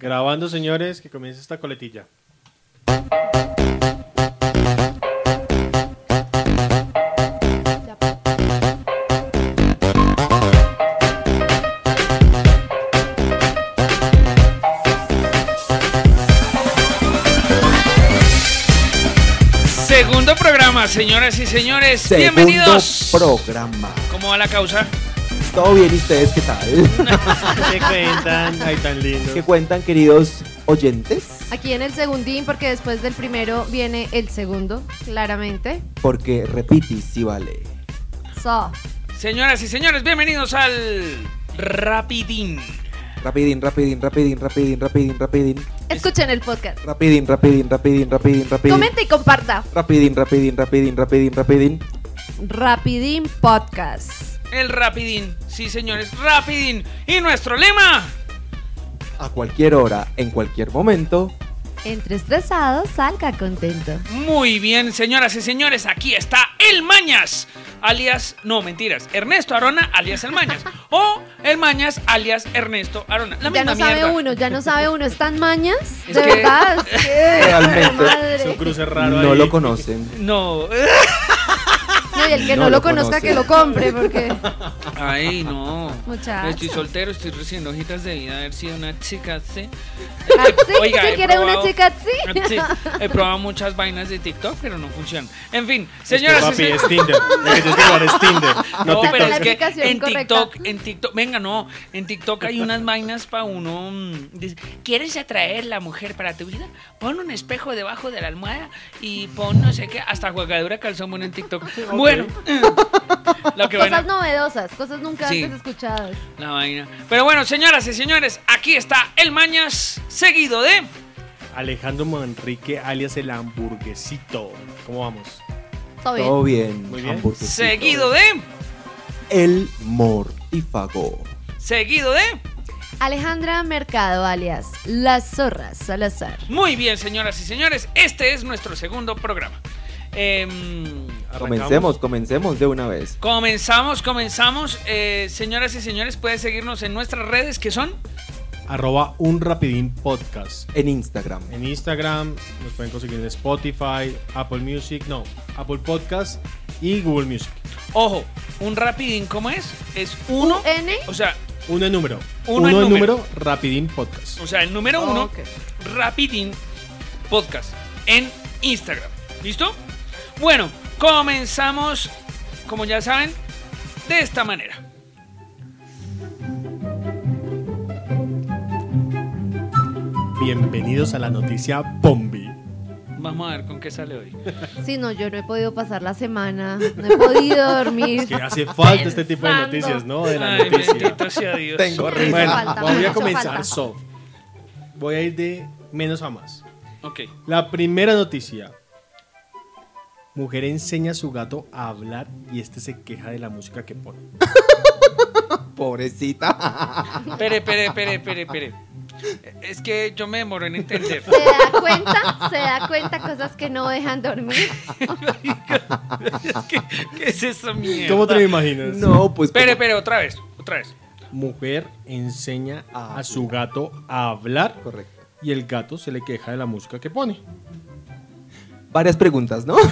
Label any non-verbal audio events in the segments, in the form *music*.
Grabando, señores, que comience esta coletilla. Segundo programa, señoras y señores. Segundo Bienvenidos. programa. ¿Cómo va la causa? ¿Todo bien y ustedes qué tal? *laughs* ¿Qué cuentan? Ay, tan lindo. ¿Qué cuentan, queridos oyentes? Aquí en el segundín, porque después del primero viene el segundo, claramente. Porque repitis si vale. So, Señoras y señores, bienvenidos al Rapidín. Rapidín, rapidín, rapidín, rapidín, rapidín, rapidín. escuchen el podcast. Rapidín, rapidín, rapidín, rapidín, rapidín. Comenta y comparta. Rapidín, rapidín, rapidín, rapidín, rapidín. Rapidín Podcast. El Rapidín. Sí, señores, Rapidín. Y nuestro lema. A cualquier hora, en cualquier momento. Entre estresado, salga contento. Muy bien, señoras y señores, aquí está el Mañas, alias, no, mentiras, Ernesto Arona, alias el Mañas, *laughs* o el Mañas, alias Ernesto Arona. La ya misma no sabe mierda. uno, ya no sabe uno. ¿Están mañas? Es ¿De que- verdad? *laughs* Realmente. Es un cruce raro No ahí. lo conocen. No, *laughs* Y el que no, No lo lo conozca, conoce. que lo compre, porque. ay, no. Muchacho. Estoy soltero, estoy recibiendo hojitas de vida, haber sido una chica, ¿sí? ¿Ah, sí? *laughs* Oiga, ¿Sí he quiere una probado- chica? Sí, *laughs* he probado *laughs* muchas vainas de TikTok, pero no funcionan. En fin, señoras y papi, señores. es Tinder. Tinder. No, pero es que en. TikTok, en TikTok, venga, no, en TikTok hay unas vainas para uno. mm, dice, ¿Quieres atraer la mujer para tu vida? Pon un espejo debajo de la almohada y pon no sé qué, hasta jugadura calzón bueno en TikTok. Bueno, *laughs* lo que Cosas bueno, novedosas, cosas nunca Sí. antes escuchadas. la vaina. Pero bueno, señoras y señores, aquí está el Mañas, seguido de. Alejandro Manrique, alias el hamburguesito. ¿Cómo vamos? Todo bien. Todo bien. Muy bien. Seguido de. El mortífago. Seguido de. Alejandra Mercado, alias Las Zorras Salazar. Muy bien, señoras y señores, este es nuestro segundo programa. Em, Arrancamos. Comencemos, comencemos de una vez. comenzamos, comenzamos. Eh, señoras y señores, pueden seguirnos en nuestras redes que son. Arroba un rapidín podcast. En Instagram. En Instagram nos pueden conseguir en Spotify, Apple Music, no, Apple Podcast y Google Music. Ojo, un rapidín, ¿cómo es? Es uno. UN. O sea, Uno en número. Uno en en número. número, rapidín podcast. o sea, el número uno, Ok. rapidín podcast en Instagram. ¿Listo? Bueno, comenzamos, como ya saben, de esta manera. Bienvenidos a la noticia Bombi. Vamos a ver con qué sale hoy. Sí, no, yo no he podido pasar la semana, no he podido dormir. Que hace falta este tipo de noticias, ¿no? De la Ay, noticia. sea Dios. Tengo risa. Bueno, falta, voy a comenzar soft. Voy a ir de menos a más. Ok. La primera noticia. Mujer enseña a su gato a hablar y este se queja de la música que pone. *laughs* Pobrecita. Pere, pere, pere, pere, pere. Es que yo me demoro en entender. Se da cuenta, se da cuenta cosas que no dejan dormir. ¿Qué, qué es esa mierda? ¿Cómo te lo imaginas? No, pues. Pere, pere, otra vez, otra vez. Mujer enseña A a su gato a hablar Correcto. y el gato se le queja de la música que pone. Varias preguntas, ¿no? *laughs*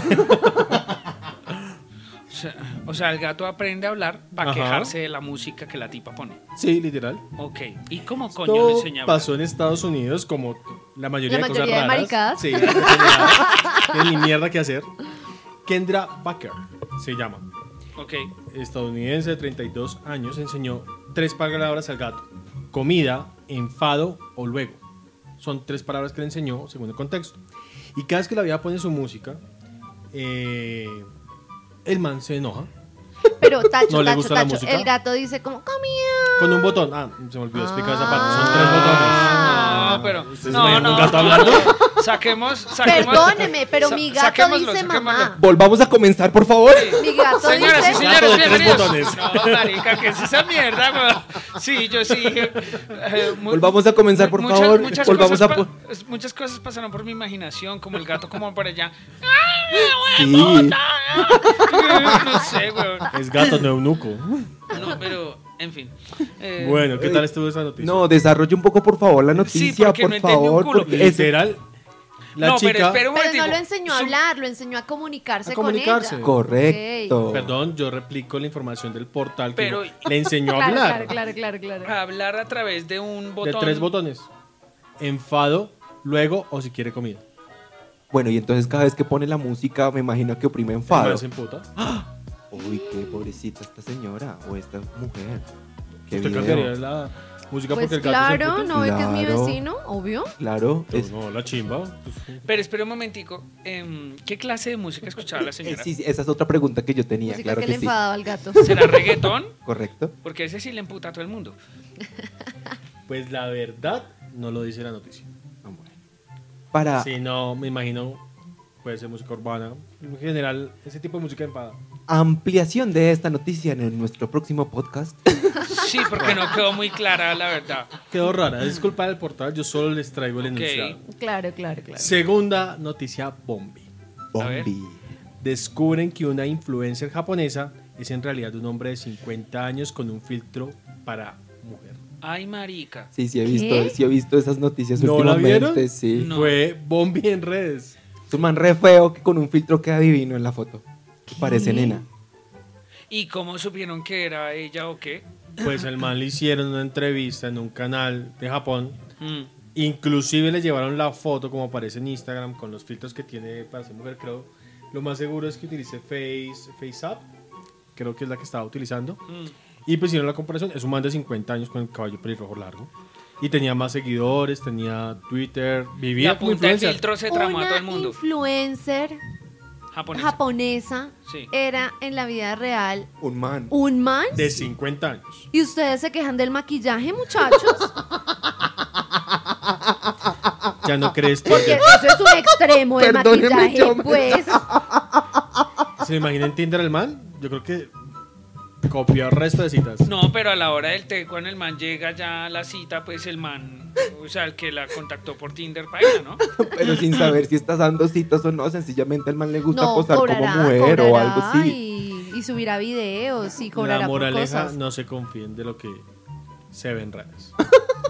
O sea, o sea, el gato aprende a hablar para Ajá. quejarse de la música que la tipa pone. Sí, literal. Ok. ¿Y cómo coño le Esto enseña a hablar? pasó en Estados Unidos como la mayoría La de cosas mayoría de raras. maricadas. Sí, la mayoría. no ni mierda que hacer. Kendra Baker se llama. Ok. estadounidense de 32 años enseñó tres palabras al gato. Comida, enfado o luego. Son tres palabras que le enseñó según el contexto. Y cada vez que la vida pone su música, eh, el man se enoja Pero Tacho, *laughs* ¿No le Tacho, gusta la Tacho, música? el gato dice como comía. con un botón. Ah, se me olvidó explicar esa parte. Son tres Ah. No, pero. ¿Ustedes No, no. un gato hablando? *laughs* Saquemos, saquemos. Perdóneme, pero sa- mi gato dice saquémoslo. mamá. Volvamos a comenzar, por favor. Mi gato Señoras y dice. señores, Gato de tres bienvenidos. botones. No, marica, ¿qué es esa mierda, weón? Sí, yo sí. eh, Volvamos a comenzar, por muchas- favor. Muchas Volvamos cosas a. muchas cosas pasaron por mi imaginación, como el gato como por allá. Sí. No sé, weón. Es gato no eunuco. No, pero En fin. Eh, Bueno, ¿qué tal estuvo esa noticia? No, desarrolle un poco, por favor, la Sí, noticia, porque por no favor. culo. Porque literal. La no, pero chica. espera un Pero no lo enseñó a Su- hablar, lo enseñó a comunicarse, A comunicarse. con ella. Correcto. Perdón, yo replico la información del portal que Pero- digo, le enseñó a *laughs* Claro, hablar. claro, claro, claro, claro. Hablar a través de un de botón. tres botones. Enfado, luego o si quiere comida. Bueno, y entonces cada vez que pone la música, me imagino que oprime enfado. man se emputa. *gasps* Uy, qué pobrecita esta señora o esta mujer. Qué ¿Usted video. cambiaría la música Pues porque el gato se claro, emputa? no ve que es mi Claro. vecino, obvio. Claro, es- no, la chimba. Pero espera un momentico. em, ¿Qué clase de música escuchaba la eh, señora? *laughs* sí, sí, esa es otra pregunta que yo tenía, Música claro que que, le sí. enfadaba al gato. *laughs* ¿Será reggaetón? Correcto. Porque ese sí le emputa a todo el mundo. *laughs* pues la verdad no lo dice la noticia. Ah, bueno. Para Si no, me imagino, puede ser música urbana. En general, ese tipo de música enfada. Ampliación de esta noticia en nuestro próximo podcast. *laughs* Sí, porque no quedó muy clara la verdad. Quedó rara, es culpa del portal, yo solo les traigo el Ok. enunciado. Claro, claro, claro. Segunda noticia bombi. Bombi. Descubren que una influencer japonesa es en realidad un hombre de 50 años con un filtro para mujer. Ay, marica. Sí, sí he ¿Qué? visto, sí he visto esas noticias ¿No la últimamente, vieron? sí. No. Fue bombi en redes. Es un man re feo que con un filtro queda divino en la foto. Que Parece nena. ¿Y cómo supieron que era ella o qué? Pues el man le hicieron una entrevista en un canal de Japón. Mm. Inclusive le llevaron la foto como aparece en Instagram con los filtros que tiene para ser mujer, creo. Lo más seguro es que utilice Face, FaceApp. Creo que es la que estaba utilizando. Mm. Y pues hicieron la comparación. Es un man de 50 años con el caballo pelirrojo largo. Y tenía más seguidores, tenía Twitter, vivía La punta influencer. filtro se tramó a todo el mundo. influencer Japonesa. japonesa Sí. era en la vida real Un man. un man. De 50 años. ¿Y ustedes se quejan del maquillaje, muchachos? Ya no crees Porque Tinder. eso es un extremo de Perdóneme, maquillaje, yo me- pues. *laughs* ¿Se imaginan Tinder el man? Yo creo que copió el resto de citas. No, pero a la hora del té, cuando el man llega ya a la cita, pues el man, o sea, el que la contactó por Tinder, paila, ¿no? *laughs* Pero sin saber si estás dando citas o no, sencillamente al man le gusta No, posar cobrará, como mujer o algo así. Y, y subirá videos y cobrará La por moraleja, cosas. no se confíen de lo que se ve en redes.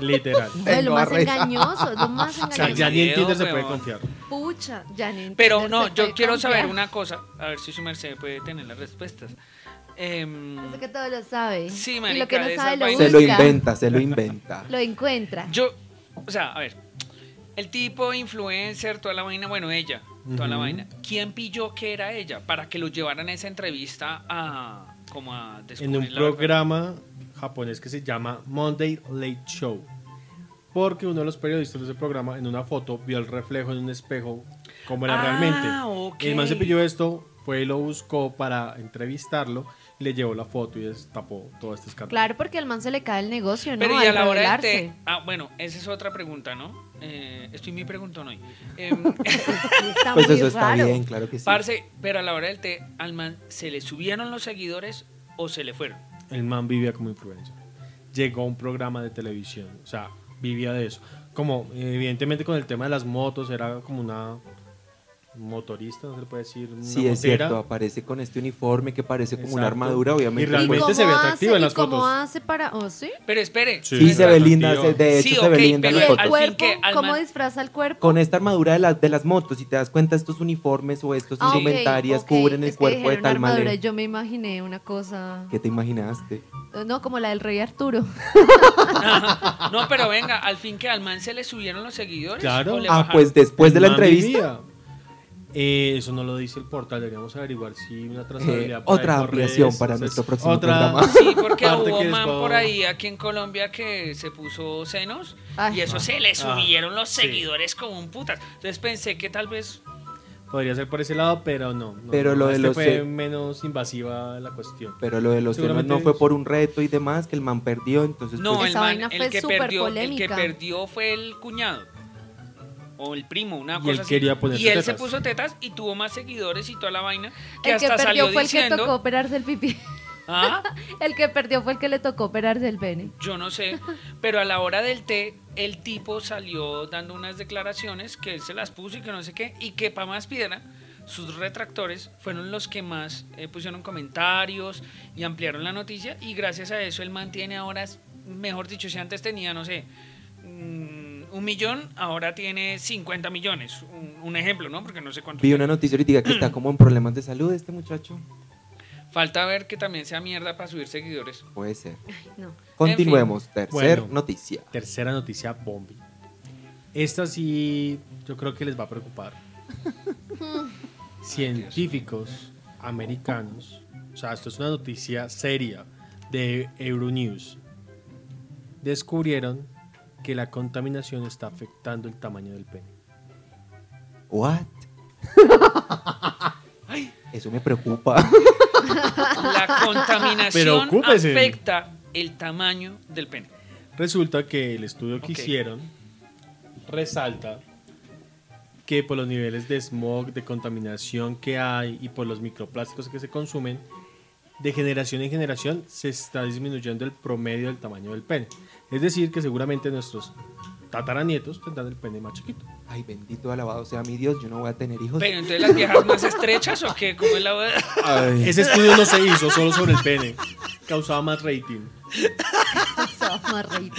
Literal. No, es lo más engañoso, es lo más O sea, engañoso. ya ni en Tinder se puede confiar. Pucha, ya ni en Pero no, se yo puede quiero confiar. saber una cosa, a ver si su merced puede tener las respuestas. Eso que todo lo sabe. Sí, y marica, lo que no sabe lo vainas. Se lo busca. inventa, se lo inventa. Lo encuentra. yo, o sea, a ver, el tipo influencer, toda la vaina, bueno, ella, toda la vaina. ¿Quién pilló que era ella para que lo llevaran a esa entrevista a, como a descubrir En un verdad? programa japonés que se llama Monday Late Show. Porque uno de los periodistas de ese programa en una foto vio el reflejo en un espejo como era Ah, realmente. ok. El man se pilló esto, fue y lo buscó para entrevistarlo, y le llevó la foto y destapó todo este escándalo. Claro, porque al man se le cae el negocio, ¿no? Pero y Al a la hora del revelarse. té. Ah, bueno, esa es otra pregunta, ¿no? Eh, estoy muy preguntón hoy. *laughs* Em, está Pues muy eso está raro. bien, claro que sí. parce, pero a la hora del té, al man, ¿se le subieron los seguidores o se le fueron? El man vivía como influencer. Llegó a un programa de televisión, o sea, vivía de eso. Como, evidentemente, con el tema de las motos, era como una motorista, no se le puede decir. Una Sí, es motera. cierto, aparece con este uniforme que parece como una Exacto. armadura, obviamente. Y realmente pues, se ve cómo atractiva hace- en las ¿Y cómo fotos. hace para...? ¿Oh, sí? Pero espere. Sí, Sí, se ve linda, se- de hecho Sí, se ve linda en pero la ¿Y el foto. al fin cuerpo? que ¿Cómo man- disfraza el cuerpo? Con esta armadura de, las de las motos, si te das cuenta, estos uniformes o estos Ah, indumentarias ok. cubren el Es que cuerpo de tal armadura, manera. y Yo me imaginé una cosa... ¿Qué te imaginaste? No, como la del rey Arturo. No, pero venga, al fin que al man se le subieron los seguidores. Claro. Ah, pues después de la entrevista. Eh, eso no lo dice el portal, deberíamos averiguar si una trazabilidad. Eh, por ahí otra ampliación redes, para sea, nuestro es próximo otra- programa. *laughs* Sí, porque hubo un man por ahí aquí en Colombia que se puso senos Ay. y eso se le subieron los sí. seguidores como un putas. Entonces pensé que tal vez Podría ser por ese lado, pero no. no, Pero no, lo de este los fue menos invasiva la cuestión. Pero lo de los senos Seguramente no fue por un reto y demás, que el man perdió, entonces no, pues, el Esa man, vaina el fue que perdió, el que perdió fue el cuñado o el primo, una Y cosa él así. quería ponerse y él se puso tetas y tuvo más seguidores y toda la vaina que El que hasta perdió salió fue el que tocó operarse el pipí. ah, *laughs* El que perdió fue el que le tocó operarse el pene. yo no sé, pero a la hora del té el tipo salió dando unas declaraciones que él se las puso y que no sé qué y que para más piedra sus retractores fueron los que más eh, pusieron comentarios y ampliaron la noticia y gracias a eso él mantiene ahora, mejor dicho, si antes tenía, no sé, mm, un millón, ahora tiene 50 millones. Un, un ejemplo, ¿no? Porque no sé cuánto. Vi una noticia ahorita que está como en problemas de salud este muchacho. Falta ver que también sea mierda para subir seguidores. Puede ser. No. Continuemos. Tercer Bueno. noticia. Tercera noticia, Bombi. Esta sí, yo creo que les va a preocupar. *laughs* Científicos americanos, o sea, esto es una noticia seria de Euronews, descubrieron que la contaminación está afectando el tamaño del pene. What? *laughs* Ay, Eso me preocupa. La contaminación Preocúpese. afecta el tamaño del pene. Resulta que el estudio que Ok. hicieron resalta que por los niveles de smog, de contaminación que hay y por los microplásticos que se consumen, de generación en generación se está disminuyendo el promedio del tamaño del pene. Es decir, que seguramente nuestros tataranietos tendrán el pene más chiquito. Ay, bendito alabado sea mi Dios, yo no voy a tener hijos. Pero entonces las viejas más estrechas o qué? ¿Cómo es la Ay. Ese estudio no se hizo solo sobre el pene, causaba más rating. Eso, más rating.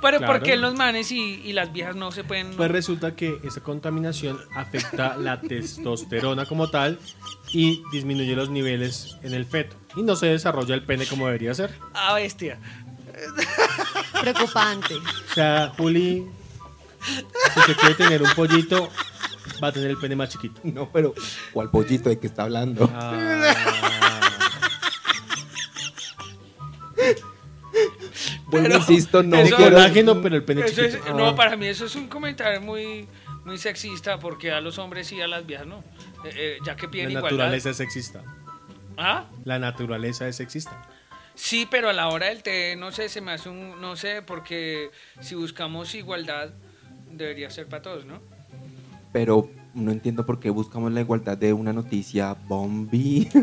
Pero Claro. ¿por qué los manes y, y las viejas no se pueden...? Pues resulta que esa contaminación afecta la testosterona como tal y disminuye los niveles en el feto. Y no se desarrolla el pene como debería ser. Ah, bestia. *laughs* Preocupante. O sea, Juli, si usted quiere tener un pollito, va a tener el pene más chiquito. No, pero ¿cuál pollito de que está hablando? Ah, *laughs* pero- insisto, no eso- quiero... colágeno, pero el pene Eso es- chiquito. no, Ah. para mí eso es un comentario muy, muy sexista porque a los hombres y a las viejas no. Eh, eh, ya que piden La igualdad. naturaleza es sexista. ¿Ah? La naturaleza es sexista. Sí, pero a la hora del té, no sé, se me hace un... No sé, porque si buscamos igualdad, debería ser para todos, ¿no? Pero no entiendo por qué buscamos la igualdad de una noticia bombi. *laughs*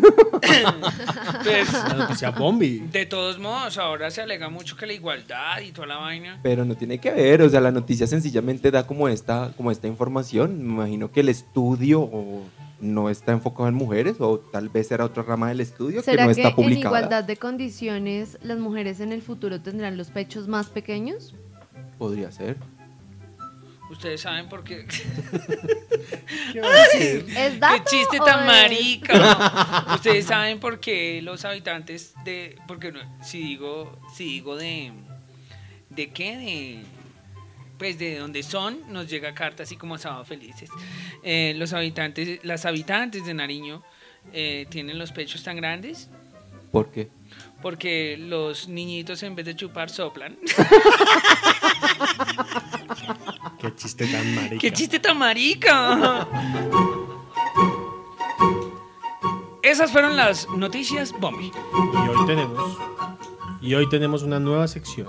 Pues, La noticia bombi. de todos modos, ahora se alega mucho que la igualdad y toda la vaina... Pero no tiene que ver, o sea, la noticia sencillamente da como esta, como esta información. Me imagino que el estudio o no está enfocado en mujeres o tal vez era otra rama del estudio que ¿Será no que está en publicada. igualdad de condiciones las mujeres en el futuro tendrán los pechos más pequeños? Podría ser. Ustedes saben por qué... *laughs* ¿Qué va a decir? ¿Es dato ¡Qué chiste tan es- marica! *laughs* Ustedes saben por qué los habitantes de. Porque no- si digo, si digo de. ¿De qué? De. Pues de donde son, nos llega carta así como Sábado Felices. Eh, los habitantes, las habitantes de Nariño eh, tienen los pechos tan grandes ¿Por qué? porque los niñitos en vez de chupar soplan. *laughs* Qué chiste tan marica. ¡Qué chiste tan marica! Esas fueron las noticias Bombi. Y hoy tenemos y hoy tenemos una nueva sección.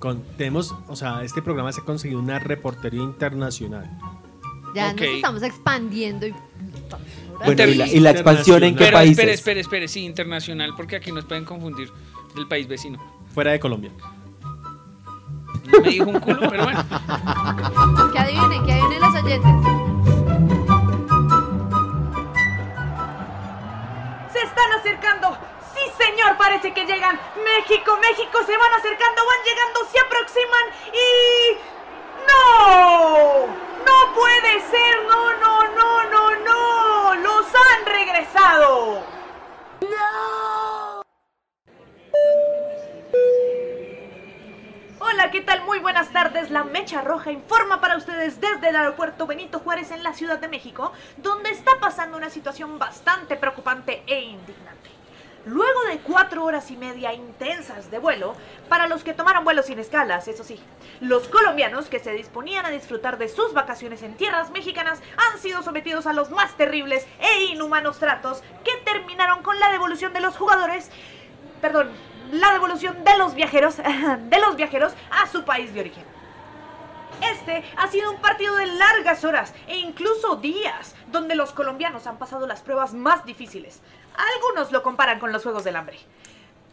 Con, tenemos, o sea, este programa se ha conseguido una reportería internacional. Ya nos estamos expandiendo y... Bueno, y la, Inter- y la expansión en qué Pero países? espere, espere, espere, sí, internacional, porque aquí nos pueden confundir del país vecino. Fuera de Colombia. No me dijo un culo, pero bueno. Que adivinen, que adivinen los oyentes. Se están acercando. Señor, parece que llegan. México, México, se van acercando, van llegando, se aproximan y... ¡No! ¡No puede ser! ¡No, no, no, no, no! ¡Los han regresado! Hola, ¿qué tal? Muy buenas tardes. La Mecha Roja informa para ustedes desde el aeropuerto Benito Juárez en la Ciudad de México, donde está pasando una situación bastante preocupante e indignante. Luego de cuatro horas y media intensas de vuelo, para los que tomaron vuelos sin escalas, eso sí, los colombianos que se disponían a disfrutar de sus vacaciones en tierras mexicanas han sido sometidos a los más terribles e inhumanos tratos que terminaron con la devolución de los jugadores perdón, la devolución de los viajeros, *laughs* de los viajeros a su país de origen. Este ha sido un partido de largas horas e incluso días, donde los colombianos han pasado las pruebas más difíciles. Algunos lo comparan con los Juegos del Hambre.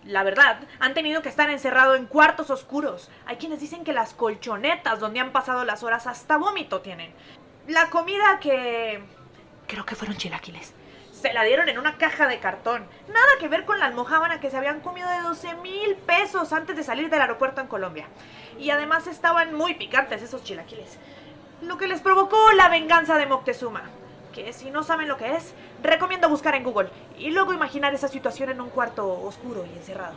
La verdad, han tenido que estar encerrados en cuartos oscuros. Hay quienes dicen que las colchonetas donde han pasado las horas hasta vómito tienen. La comida que Creo que fueron chilaquiles. Se la dieron en una caja de cartón. Nada que ver con la almojábana que se habían comido de 12 mil pesos antes de salir del aeropuerto en Colombia. Y además estaban muy picantes esos chilaquiles. Lo que les provocó la venganza de Moctezuma. Que si no saben lo que es, recomiendo buscar en Google y luego imaginar esa situación en un cuarto oscuro y encerrado.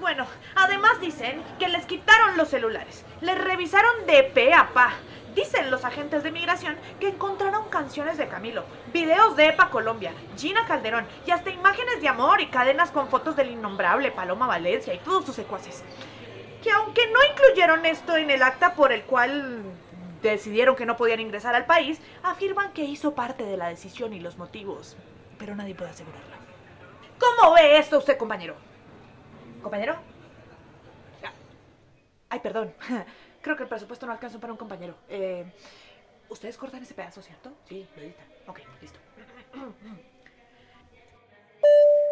Bueno, además dicen que les quitaron los celulares, les revisaron de pe a pa. Dicen los agentes de migración que encontraron canciones de Camilo, videos de Epa Colombia, Gina Calderón y hasta imágenes de amor y cadenas con fotos del innombrable Paloma Valencia y todos sus secuaces. Que aunque no incluyeron esto en el acta por el cual decidieron que no podían ingresar al país, afirman que hizo parte de la decisión y los motivos, pero nadie puede asegurarlo. ¿Cómo ve esto usted, compañero? ¿Compañero? Ah. Ay, perdón. *laughs* Creo que el presupuesto no alcanza para un compañero. Eh, Ustedes cortan ese pedazo, ¿cierto? Sí, lo editan. Ok, listo. *clears throat*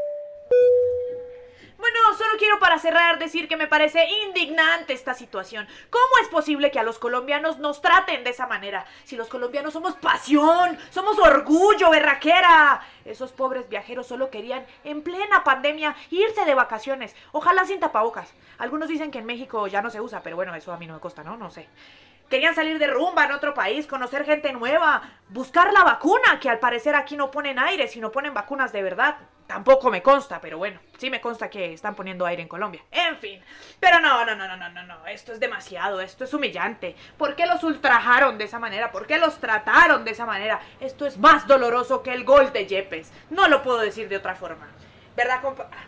Solo quiero para cerrar decir que me parece indignante esta situación. ¿Cómo es posible que a los colombianos nos traten de esa manera? Si los colombianos somos pasión, somos orgullo, berraquera. Esos pobres viajeros solo querían, en plena pandemia, irse de vacaciones. Ojalá sin tapabocas. Algunos dicen que en México ya no se usa, pero bueno, eso a mí no me consta, ¿no? No sé. Querían salir de rumba en otro país, conocer gente nueva, buscar la vacuna, que al parecer aquí no ponen aire, sino ponen vacunas de verdad. Tampoco me consta, pero bueno, sí me consta que están poniendo aire en Colombia. En fin. Pero no, no, no, no, no, no, no. Esto es demasiado, esto es humillante. ¿Por qué los ultrajaron de esa manera? ¿Por qué los trataron de esa manera? Esto es más doloroso que el gol de Yepes. No lo puedo decir de otra forma. ¿Verdad, compa? Ah,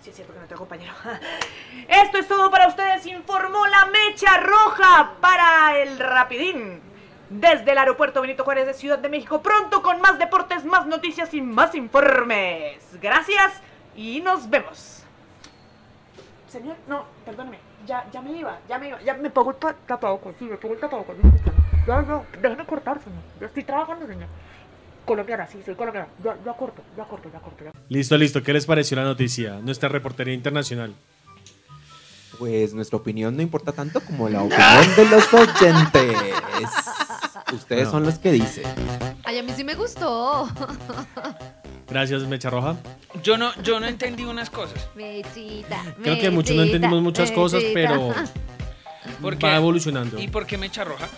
Sí, es cierto que no tengo compañero. *laughs* Esto es todo para ustedes. Informó la mecha roja para el Rapidín. Desde el aeropuerto Benito Juárez de Ciudad de México. Pronto con más deportes, más noticias y más informes. Gracias y nos vemos. Señor, no, perdóneme. Ya, ya me iba, ya me iba. Ya me pongo el ta- tapabocas. Sí, me pongo el tapabocas. Ya, ya, déjeme cortar, señor. Yo estoy trabajando, señor. Colombiana, sí, soy colombiana. Ya, ya corto, ya corto, ya corto. Ya. Listo, listo. ¿Qué les pareció la noticia? Nuestra reportería internacional. Pues nuestra opinión no importa tanto como la opinión de los oyentes. Ustedes No. son los que dicen. Ay, a mí sí me gustó. Gracias, Mecha Roja. Yo no, yo no entendí unas cosas. Mechita. Creo que muchos no entendimos muchas cosas, pero *laughs* ¿Por qué? va evolucionando. ¿Y por qué mecha roja?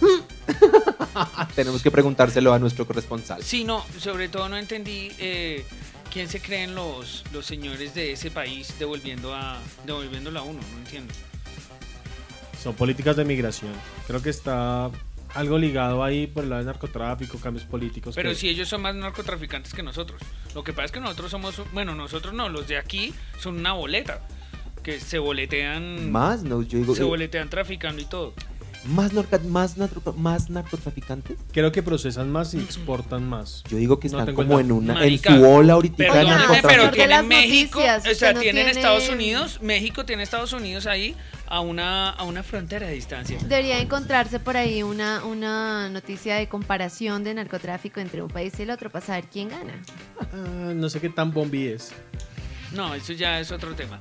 *laughs* Tenemos que preguntárselo a nuestro corresponsal. Sí, no, sobre todo no entendí eh, quién se creen los, los señores de ese país devolviendo a, devolviéndolo a uno, no entiendo. Son políticas de migración. Creo que está algo ligado ahí por el lado del narcotráfico, cambios políticos. Pero que- si ellos son más narcotraficantes que nosotros. Lo que pasa es que nosotros somos, bueno, nosotros no, los de aquí son una boleta. Que se boletean, Más, no, yo digo, se boletean traficando y todo. Más, norca- más, narco- más narcotraficantes. Creo que procesan más y exportan más. Yo digo que No están como en una, Marica, en su ola ahorita Pero, tienen las México, noticias, o sea, no tienen tiene- Estados Unidos, México tiene Estados Unidos ahí a una, a una frontera de distancia. Debería encontrarse por ahí una, una noticia de comparación de narcotráfico entre un país y el otro para saber quién gana. Ah, no sé qué tan bombi es. No, eso ya es otro tema.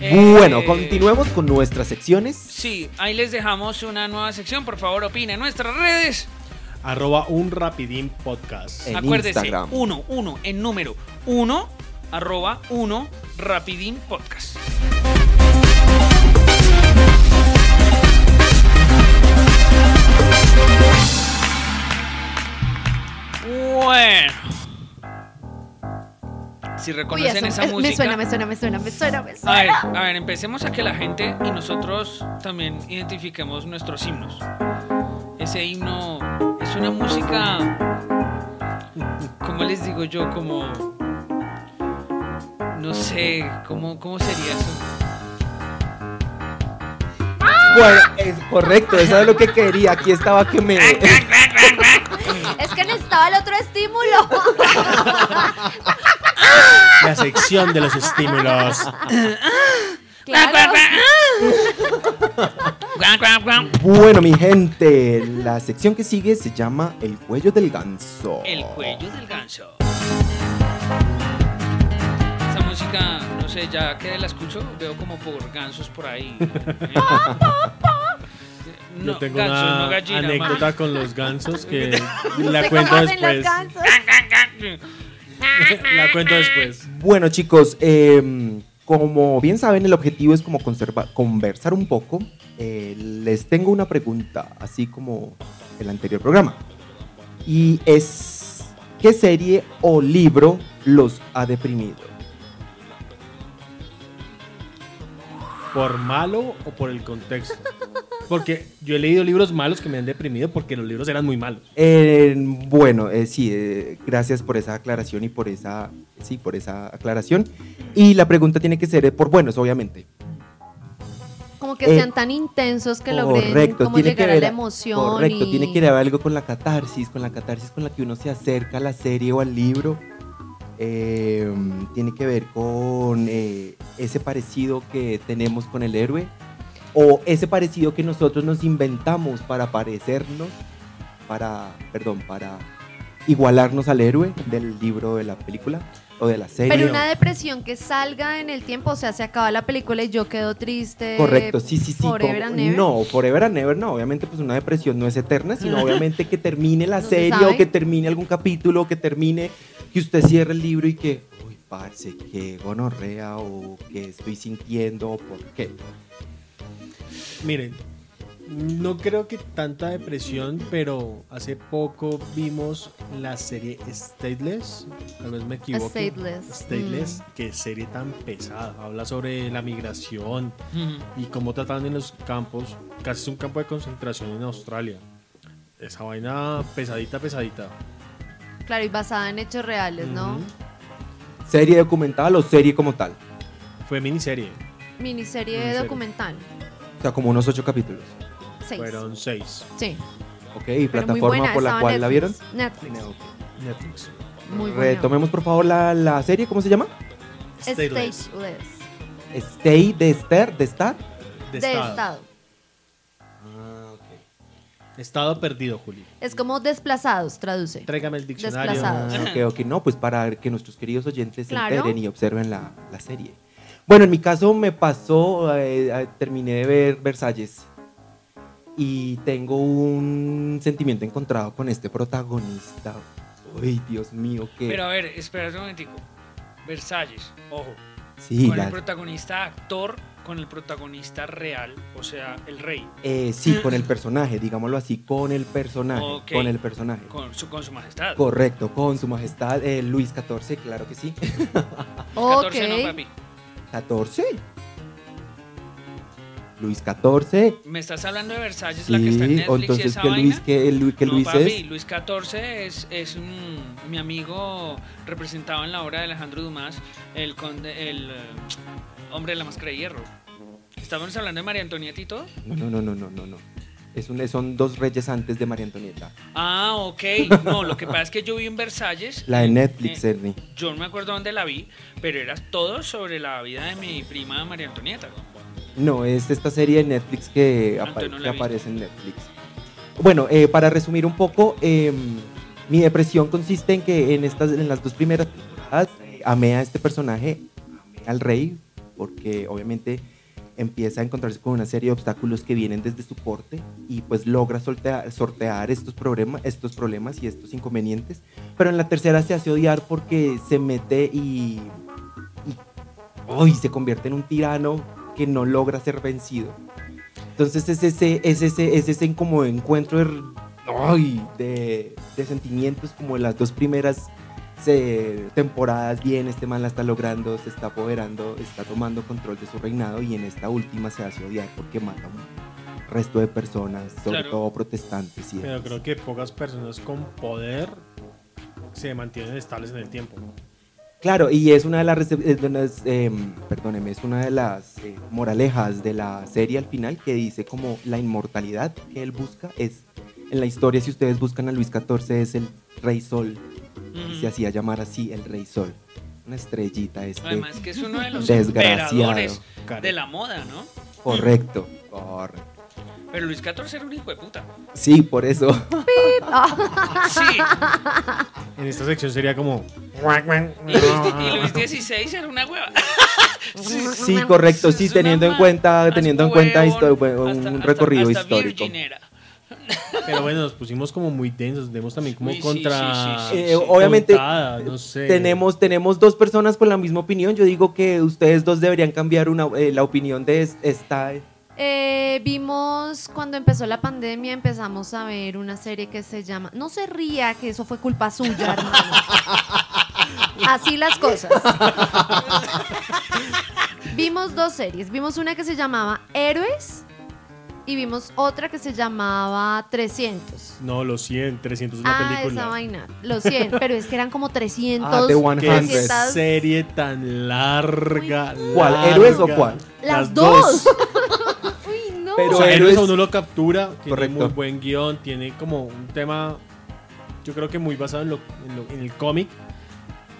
Bueno, Eh, continuemos con nuestras secciones. Sí, ahí les dejamos una nueva sección. Por favor, opine en nuestras redes. Arroba un rapidín podcast. En Acuérdese, Instagram. uno, uno, en número uno, arroba uno, rapidín podcast. Bueno. Si Uy, reconocen eso, esa música. me suena, me suena, me suena, me suena, me A suena. ver, a ver, empecemos a que la gente y nosotros también identifiquemos nuestros himnos. Ese himno es una música, ¿cómo les digo yo? Como, no sé, ¿cómo, cómo sería eso? Bueno, es correcto, eso es lo que quería. Aquí estaba que me. *laughs* Es que necesitaba el otro estímulo. *laughs* La sección de los estímulos. Claro. Bueno, mi gente, la sección que sigue se llama El cuello del ganso. El cuello del ganso. Esa música, no sé, ya que la escucho, veo como por gansos por ahí. ¿eh? *laughs* Yo No, tengo ganso, una no gallina, anécdota mami. con los gansos que *laughs* ¿Usted la cuento después. *laughs* la cuento después. Bueno, chicos, eh, como bien saben, el objetivo es como conversar un poco. Eh, les tengo una pregunta, así como el anterior programa. Y es, ¿qué serie o libro los ha deprimido? ¿Por malo o por el contexto? *laughs* Porque yo he leído libros malos que me han deprimido porque los libros eran muy malos. Eh, bueno, eh, sí, eh, gracias por esa aclaración y por esa, sí, por esa aclaración. Y la pregunta tiene que ser eh, por buenos, obviamente. Como que Eh, sean tan intensos que logren Correcto, como tiene que llegar a la emoción. Correcto, y- tiene que ver algo con la catarsis, con la catarsis con la que uno se acerca a la serie o al libro. Eh, tiene que ver con eh, ese parecido que tenemos con el héroe o ese parecido que nosotros nos inventamos para parecernos, para, perdón, para igualarnos al héroe del libro de la película o de la serie. Pero una depresión que salga en el tiempo, o sea, se acaba la película y yo quedo triste. Correcto, sí, sí, sí. Forever and ever. No, Forever and Ever no. Obviamente, pues una depresión no es eterna, sino *laughs* obviamente que termine la No serie o que termine algún capítulo, que termine, que usted cierre el libro y que, uy, parce, que gonorrea o que estoy sintiendo o por qué. Miren, no creo que tanta depresión, pero hace poco vimos la serie Stateless. Tal vez me equivoco. Stateless, Stateless, mm. qué serie tan pesada. Habla sobre la migración y cómo tratan en los campos. Casi es un campo de concentración en Australia. Esa vaina pesadita, pesadita. Claro, y basada en hechos reales, ¿no? ¿Serie documental o serie como tal? Fue miniserie. Miniserie Miniserie. documental. O sea, como unos ocho capítulos. Seis. Fueron seis. Sí. Ok, ¿y pero muy plataforma buena, por la estaba cual la vieron? Netflix. No, ok. Netflix. Muy buena. Retomemos por favor la, la serie, ¿cómo se llama? Stateless. Stateless. Stay de Star, de Star. De, De estado. estado. Ah, ok. Estado perdido, Juli. Es como desplazados, traduce. Tráigame el diccionario. Desplazados. Ah, ok, ok, no, pues para que nuestros queridos oyentes Claro. se enteren y observen la, la serie. Bueno, en mi caso me pasó, eh, eh, terminé de ver Versalles y tengo un sentimiento encontrado con este protagonista. Uy, Dios mío, que... Pero a ver, espera un momentico. Versalles, ojo. sí, con la- el protagonista actor, con el protagonista real, o sea, el rey, eh, sí, con el personaje, digámoslo así, con el personaje, con el personaje. con su, con su majestad. Correcto, con su majestad eh, Luis XIV, claro que sí. 14 no, Ok. papi. 14. Luis XIV. Me estás hablando de Versalles, la que está en Sí, Netflix o y entonces esa que vaina. Luis, que, el- que no, Luis papi, es. Luis XIV es, es un, mi amigo representado en la obra de Alejandro Dumas, el, conde, el hombre de la máscara de hierro. ¿Estábamos hablando de María Antonieta y todo? No, no, no, no, no, no. No. Es un, son dos reyes antes de María Antonieta. Ah, ok. No, lo que pasa es que yo vi en Versalles. *laughs* La de Netflix, eh, Ernie. yo no me acuerdo dónde la vi, pero era todo sobre la vida de mi prima María Antonieta. No, es esta serie de Netflix que, Ah, apa- no que aparece en Netflix. Bueno, eh, para resumir un poco, eh, mi depresión consiste en que en, estas, en las dos primeras temporadas eh, amé a este personaje, amé al rey, porque obviamente empieza a encontrarse con una serie de obstáculos que vienen desde su corte y pues logra soltea- sortear estos, problemas estos problemas y estos inconvenientes. Pero en la tercera se hace odiar porque se mete y, y se convierte en un tirano que no logra ser vencido. Entonces es ese, es ese, es ese como encuentro de, de, de sentimientos como las dos primeras se- temporadas bien, este man la está logrando, se está apoderando, está tomando control de su reinado y en esta última se hace odiar porque mata a un resto de personas, sobre Claro. todo protestantes. Y Pero creo que pocas personas con poder se mantienen estables en el tiempo. Claro, y es una de las, es em, perdóneme, es una de las eh, moralejas de la serie al final que dice como la inmortalidad que él busca es, en la historia si ustedes buscan a Luis XIV es el Rey Sol, y Ujú. se hacía llamar así el Rey Sol, una estrellita este, Además que es uno de los desgraciado. emperadores Cara. de la moda, ¿no? correcto, correcto. Pero Luis XIV era un hijo de puta. Sí, por eso. *laughs* Sí. En esta sección sería como. Y Luis, y Luis XVI era una hueva. Sí, correcto, sí, teniendo en cuenta, teniendo en cuenta bueno, un hasta- recorrido hasta histórico. Pero bueno, nos pusimos como muy densos. Demos también como sí, contra. sí, sí, sí, Eh, obviamente contada, no sé. tenemos, tenemos dos personas con la misma opinión. Yo digo que ustedes dos deberían cambiar una, eh, la opinión de es- esta. Eh, vimos cuando empezó la pandemia, empezamos a ver una serie que se llama. No se ría, que eso fue culpa suya, hermano. *laughs* Así las cosas. vimos dos series. Vimos una que se llamaba Héroes y vimos otra que se llamaba 300. No, los 100, 300 es una Ah, película. esa vaina. Los 100, pero es que eran como 300. *laughs* Ah, The 100. Qué 300. serie tan larga. ¿Cuál, larga. Héroes o cuál? Las dos. *laughs* Uy, no. Pero o sea, Héroes- uno lo captura, tiene Correcto. muy buen guion, tiene como un tema, yo creo que muy basado en, lo, en, lo- en el cómic,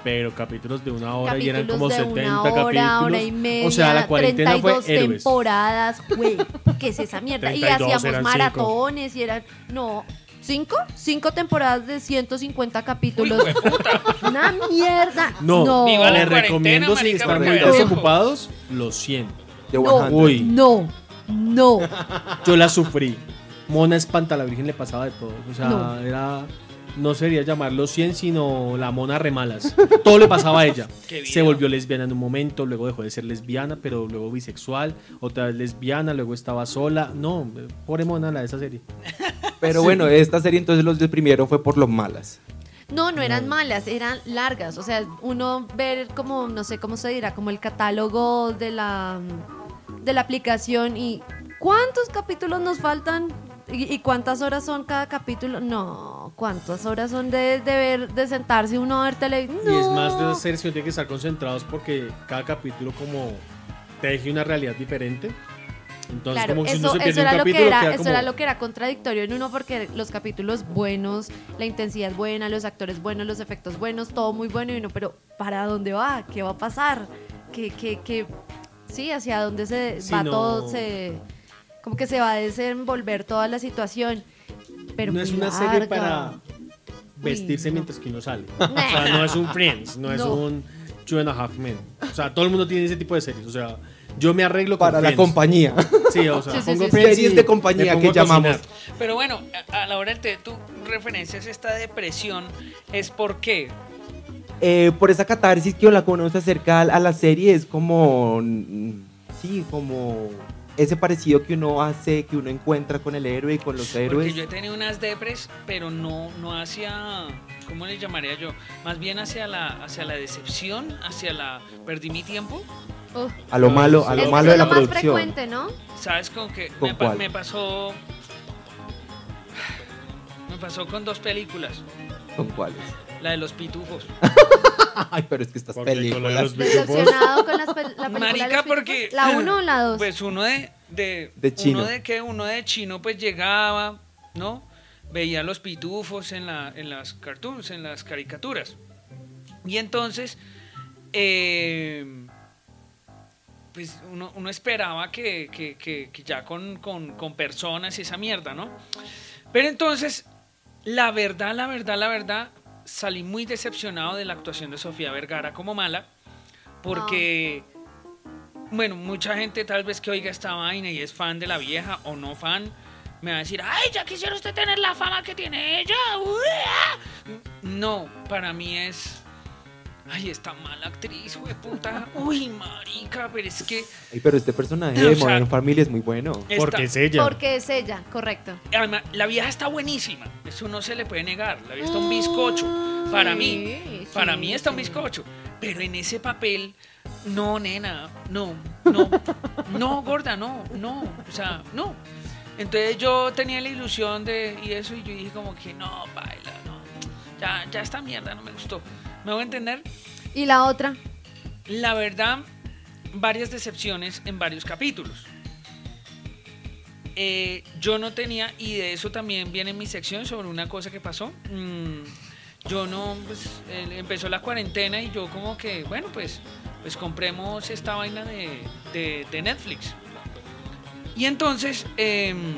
pero capítulos de una hora y eran como Capítulos de 70 una hora, capítulos. hora y media, o sea, la cuarentena 32 fue Héroes. temporadas, güey. ¿Qué es esa mierda? Y 32 hacíamos maratones y eran, no, ¿cinco? Cinco temporadas de 150 capítulos. Uy. Una mierda. No, Viva la le cuarentena, recomiendo si están muy desocupados, los 100. The No. 100. Uy, No, no. yo la sufrí. Mona Espanta la Virgen le pasaba de todo. O sea, No. era. No sería llamarlo 100, sino la mona remalas. Todo le pasaba a ella. *laughs* Se volvió lesbiana en un momento, luego dejó de ser lesbiana, pero luego bisexual, otra vez lesbiana, luego estaba sola. No, pobre mona la de esa serie. *laughs* Pero bueno, esta serie entonces los del primero fue por los malas. No, no eran malas, eran largas. O sea, uno ver como, no sé cómo se dirá, como el catálogo de la, de la aplicación y cuántos capítulos nos faltan y, y cuántas horas son cada capítulo. No, cuántas horas son de, de ver, de sentarse uno a ver televisión. Y es más de que uno tiene que estar concentrados porque cada capítulo como teje una realidad diferente. Entonces, Claro, como si eso, eso era lo que capítulo, era, queda eso como- era lo que era contradictorio en uno porque los capítulos buenos, la intensidad buena, los actores buenos, los efectos buenos, todo muy bueno y uno, pero ¿para dónde va? ¿Qué va a pasar? ¿Qué, qué, qué? Sí, hacia dónde se Sí, va no. todo, se como que se va a desenvolver toda la situación. Pero no es una serie para vestirse no. mientras que uno sale. *laughs* O sea, no es un Friends, no es un Two and a Half Men. O sea, todo el mundo tiene ese tipo de series. O sea, yo me arreglo con Para la Friends. compañía. Sí, o sea, Sí, sí, pongo sí, sí. Friends Series de compañía que llamamos. Pero bueno, a, la hora té, tú referencias esta depresión, ¿es por qué? Eh, por esa catarsis que la conoce acerca a a la serie es como mm, sí como ese parecido que uno hace que uno encuentra con el héroe y con los Porque héroes yo he tenido unas depres, pero no, no hacia, ¿cómo le llamaría yo? Más bien hacia la, hacia la decepción, hacia la, perdí mi tiempo. A lo malo a lo Es- malo es de la más producción frecuente, ¿no? ¿Sabes con qué? ¿Con me, cuál? me pasó... Me pasó con dos películas. ¿Con cuáles? La de los pitufos. *laughs* Ay, pero es que estas Porque con películas los pitufos- Decepcionado con las pel- la película de Marica, los porque... ¿La 1 o la 2? Pues uno de... De, De chino. Uno de que uno de chino pues llegaba, ¿no? Veía los pitufos en, la, en las cartoons, en las caricaturas. Y entonces, eh, pues uno, uno esperaba que, que- que- que ya con, con- con personas y esa mierda, ¿no? Pero entonces, la verdad, la verdad, la verdad, salí muy decepcionado de la actuación de Sofía Vergara como mala, porque, bueno, mucha gente tal vez que oiga esta vaina y es fan de la vieja o no fan, me va a decir, ay, ya quisiera usted tener la fama que tiene ella. ah". No, para mí es... Ay, esta mala actriz, güey, puta. Uy, marica, pero es que... Ay, pero este personaje O de sea, Modern Family es muy bueno esta- Porque es ella. Porque es ella, correcto. Además, la vieja está buenísima. Eso no se le puede negar. La vieja está un bizcocho. Para mí. Sí, Para mí está un bizcocho. Pero en ese papel, no, nena. No, no. No, gorda, no, no. O sea, no. Entonces yo tenía la ilusión de. Y eso, y yo dije, como que no, baila. Ya, ya esta mierda no me gustó. ¿Me voy a entender? ¿Y la otra? La verdad, varias decepciones en varios capítulos. Eh, yo no tenía, y de eso también viene mi sección sobre una cosa que pasó. Mm, yo no, pues eh, empezó la cuarentena y yo como que, bueno, pues, pues compremos esta vaina de, de- de Netflix. Y entonces em,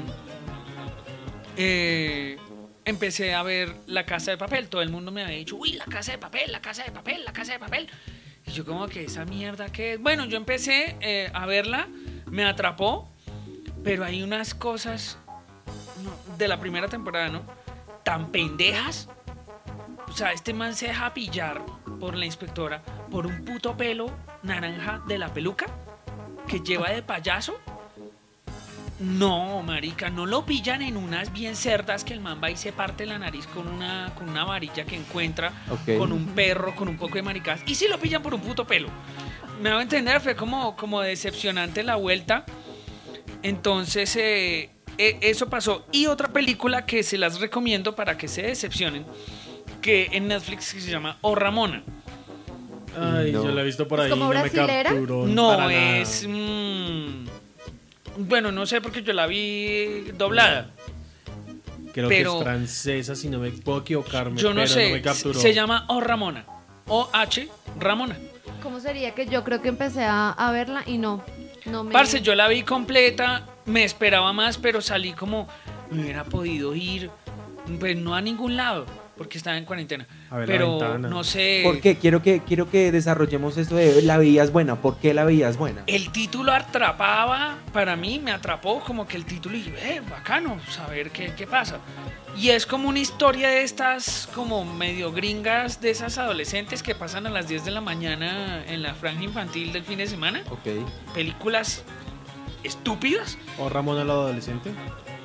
eh, empecé a ver La Casa de Papel. Todo el mundo me había dicho, uy, La Casa de Papel, La Casa de Papel, La Casa de Papel. Y yo como que esa mierda que. Bueno, yo empecé eh, a verla, me atrapó, pero hay unas cosas de la primera temporada, ¿no? Tan pendejas. O sea, este man se deja pillar por la inspectora por un puto pelo naranja de la peluca que lleva de payaso. No, marica, no lo pillan en unas bien cerdas que el man va y se parte la nariz con una, con una varilla que encuentra, con un perro, con un poco de maricas. Y si lo pillan por un puto pelo. Me hago entender, fue como, como decepcionante la vuelta. Entonces, eh, eh, eso pasó. Y otra película que se las recomiendo para que se decepcionen, que en Netflix que se llama O Ramona. Ay, No. yo la he visto por ¿Es ahí. como no me brasilera? capturó No, para nada. es... mm, bueno, no sé porque yo la vi doblada. Creo pero- que es francesa, si no me puedo equivocarme. Yo no pero sé. No me capturó. se llama O Ramona. O-H Ramona. ¿Cómo sería que yo creo que empecé a, a verla y no? No me. Parce, yo la vi completa, me esperaba más, pero salí como, me hubiera podido ir, pues no a ningún lado, porque estaba en cuarentena. A ver pero no sé. ¿Por qué? Quiero que, quiero que desarrollemos eso de la veías buena. ¿Por qué la veías buena? El título atrapaba, para mí me atrapó como que el título y dije, eh, bacano, saber qué, qué pasa. Y es como una historia de estas como medio gringas, de esas adolescentes que pasan a las 10 de la mañana en la franja infantil del fin de semana. Ok. Películas estúpidas. ¿O Ramón el adolescente?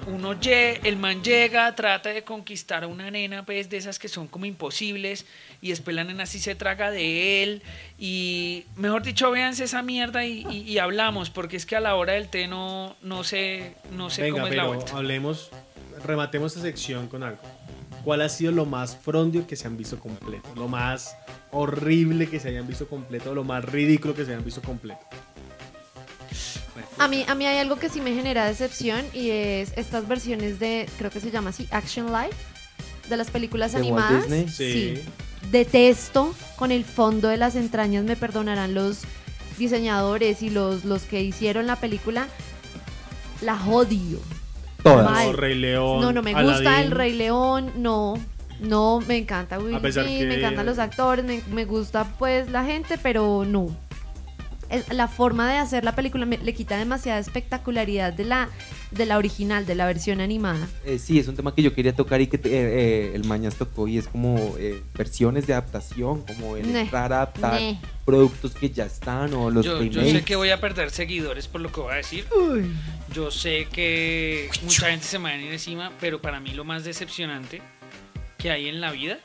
Uno el man llega, trata de conquistar a una nena, pues de esas que son como imposibles, y después la nena sí se traga de él, y mejor dicho, véanse esa mierda y, y- y hablamos, porque es que a la hora del té no, no sé, no sé Venga, cómo es la pero vuelta. hablemos, rematemos esta sección con algo. ¿Cuál ha sido lo más frondio que se han visto completo? Lo más horrible que se hayan visto completo, lo más ridículo que se hayan visto completo. A mí, a mí hay algo que sí me genera decepción y es estas versiones de, creo que se llama así, Action Live, de las películas ¿De Walt animadas. Disney? Sí. Detesto con el fondo de las entrañas, me perdonarán los diseñadores y los, los que hicieron la película. La odio. Todas. No, Rey León. No, no me gusta el Rey León, no. No, me encanta Will A pesar Smith, que- me encantan los actores, me, me gusta pues la gente, pero no. Es- la forma de hacer la película me- le quita demasiada espectacularidad de la, de la original, de la versión animada. Eh, sí, es un tema que yo quería tocar y que te- eh, eh, el Mañas tocó y es como eh, versiones de adaptación, como el Ne. entrar a adaptar Ne. productos que ya están o los Yo, yo sé que voy a perder seguidores por lo que voy a decir. Yo sé que mucha gente se me va a venir encima, pero para mí lo más decepcionante que hay en la vida,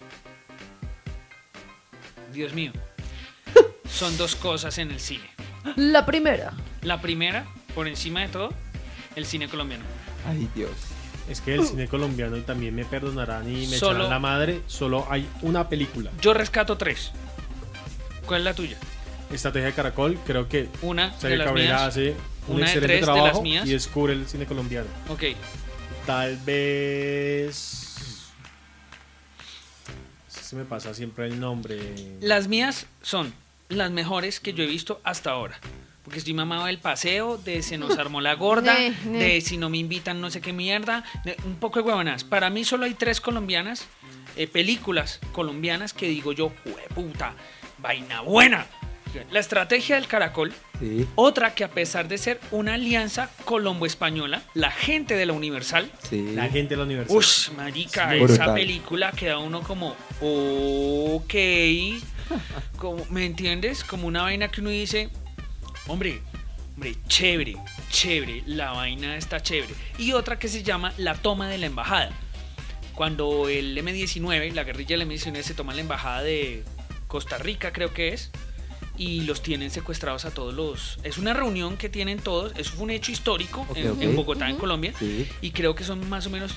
Dios mío, son dos cosas en el cine. La primera. La primera, por encima de todo, el cine colombiano. Ay, Dios. Es que el cine colombiano, y también me perdonarán y me Solo- echarán la madre, solo hay una película. Yo rescato tres. ¿Cuál es la tuya? Estrategia de Caracol, creo que Una de Sergio las Cabrera mías. hace un Una de excelente de las trabajo mías. y descubre el cine colombiano. Ok. Tal vez... Se me pasa siempre el nombre. Las mías son las mejores que yo he visto hasta ahora. Porque estoy mamado del paseo, de se nos armó la *laughs* gorda, de si no me invitan no sé qué mierda, de un poco de huevonas. Para mí solo hay tres colombianas, eh, películas colombianas que digo yo, puta, vaina buena. La estrategia del caracol, Sí, otra que a pesar de ser una alianza colombo-española, la gente de la Universal, sí. La gente de la universidad. Ush, marica, Es esa brutal. película queda uno como, ok, como, ¿me entiendes? Como una vaina que uno dice, hombre, hombre, chévere, chévere, la vaina está chévere. Y otra que se llama La toma de la embajada. Cuando el M19, la guerrilla del M19 se toma la embajada de Costa Rica, creo que es, y los tienen secuestrados a todos los... Es una reunión que tienen todos, eso fue un hecho histórico en, Bogotá, en. Colombia. Sí. Y creo que son más o menos,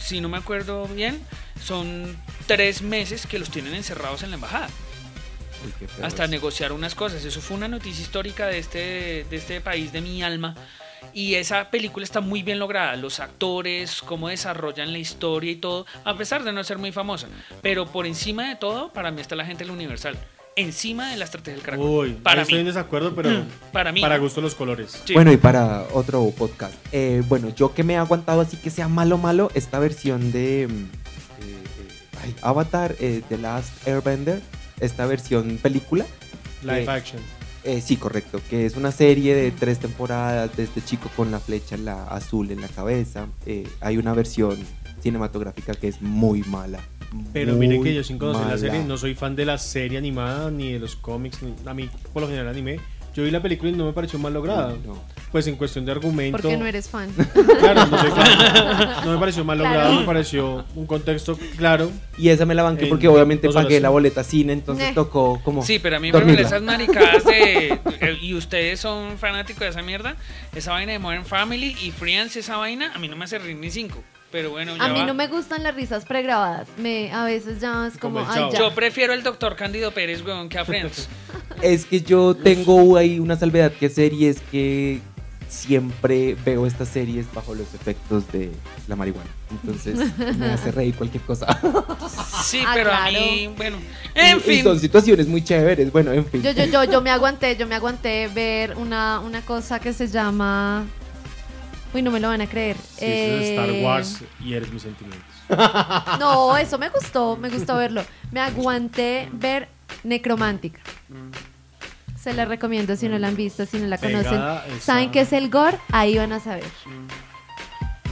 si no me acuerdo bien, son tres meses que los tienen encerrados en la embajada. Hasta negociar unas cosas. Eso fue una noticia histórica de este, de este país de mi alma. Y esa película está muy bien lograda. Los actores, cómo desarrollan la historia y todo, a pesar de no ser muy famosa. Pero por encima de todo, para mí está la gente de la Universal. Encima de la estrategia del caracol. Uy, para estoy en mí. desacuerdo, pero *clears throat* Para mí. para gusto los colores. Sí. Bueno, y para otro podcast. eh, bueno, yo que me he aguantado así que sea malo, malo, esta versión de mm, eh, eh, Avatar, eh, The Last Airbender, esta versión película, Live Eh, action. Eh, sí, correcto, que es una serie de tres temporadas de este chico con la flecha en la azul en la cabeza. Eh, hay una versión cinematográfica que es muy mala. Pero muy miren que yo sin conocer la serie no soy fan de la serie animada ni de los cómics. ni- a mí, por lo general, anime. Yo vi la película y no me pareció mal lograda. No. Pues en cuestión de argumento. Porque no eres fan. Claro, no soy fan. *laughs* No me pareció mal Claro. logrado, me pareció un contexto claro. Y esa me la banqué En porque obviamente pagué la boleta cine, entonces Neh. tocó como Sí, pero a mí, por ejemplo, dormirla. esas maricadas de. eh, y ustedes son fanáticos de esa mierda. Esa vaina de Modern Family y Friends, esa vaina, a mí no me hace reír ni cinco. Pero bueno, ya A mí va. no me gustan las risas pregrabadas. Me, a veces ya es como, Como el ay, chavo. ya. Yo prefiero el doctor Cándido Pérez, weón, que a Friends. *laughs* Es que yo tengo ahí una salvedad que hacer y es que siempre veo estas series bajo los efectos de la marihuana. Entonces me hace reír cualquier cosa. Sí, Ah, pero a mí, bueno. En Y- y fin. son situaciones muy chéveres. Bueno, en fin. Yo, yo, yo, yo me aguanté, yo me aguanté ver una, una cosa que se llama. Uy, no me lo van a creer. Si es de Star Eh, Wars y eres mis sentimientos. No, eso me gustó, me gustó verlo. Me aguanté ver Necromántica. Se la recomiendo si no la han visto, si no la conocen. Pegada ¿Saben qué es el gore? Ahí van a saber.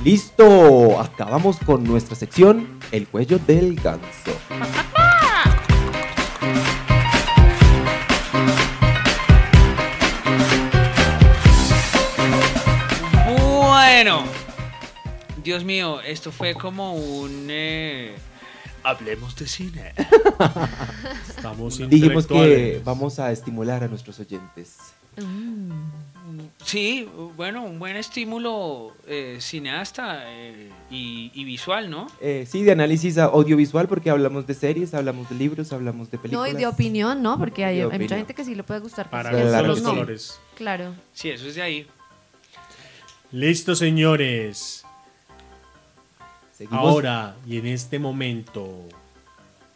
Listo, acabamos con nuestra sección El cuello del ganso. Bueno. Dios mío, esto fue como un. eh, Hablemos de cine. *laughs* Estamos Dijimos que vamos a estimular a nuestros oyentes. Mm. Sí, bueno, un buen estímulo eh, cineasta eh, y, y visual, ¿no? Eh, sí, de análisis audiovisual porque hablamos de series, hablamos de libros, hablamos de No, películas. y de opinión, ¿no? Porque hay, mucha gente que sí le puede gustar. Para pues, Claro, gustos claro los no. colores. Claro. Sí, eso es de ahí. Listo, señores. Seguimos. Ahora y en este momento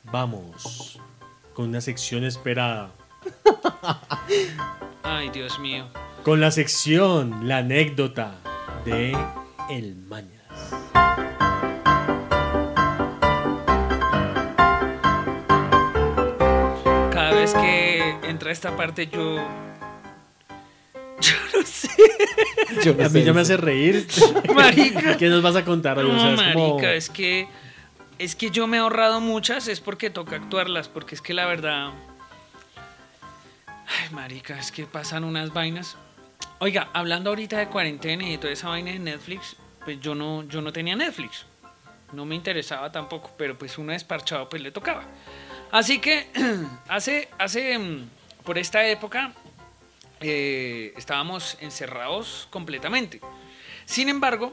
vamos con una sección esperada. *laughs* Ay, Dios mío. Con la sección, la anécdota de El Mañas. Cada vez que entra esta parte yo... Yo no sé. Yo no A mí ya me hace reír. *laughs* Marica. ¿Qué nos vas a contar hoy? O sea, No, es marica, como- es que es que yo me he ahorrado muchas, es porque toca actuarlas, porque es que la verdad Ay, marica, es que pasan unas vainas. Oiga, hablando ahorita de cuarentena y de toda esa vaina de Netflix, pues yo no yo no tenía Netflix. No me interesaba tampoco, pero pues uno desparchado pues le tocaba. Así que *clears throat* hace hace mm, por esta época eh, estábamos encerrados completamente. Sin embargo,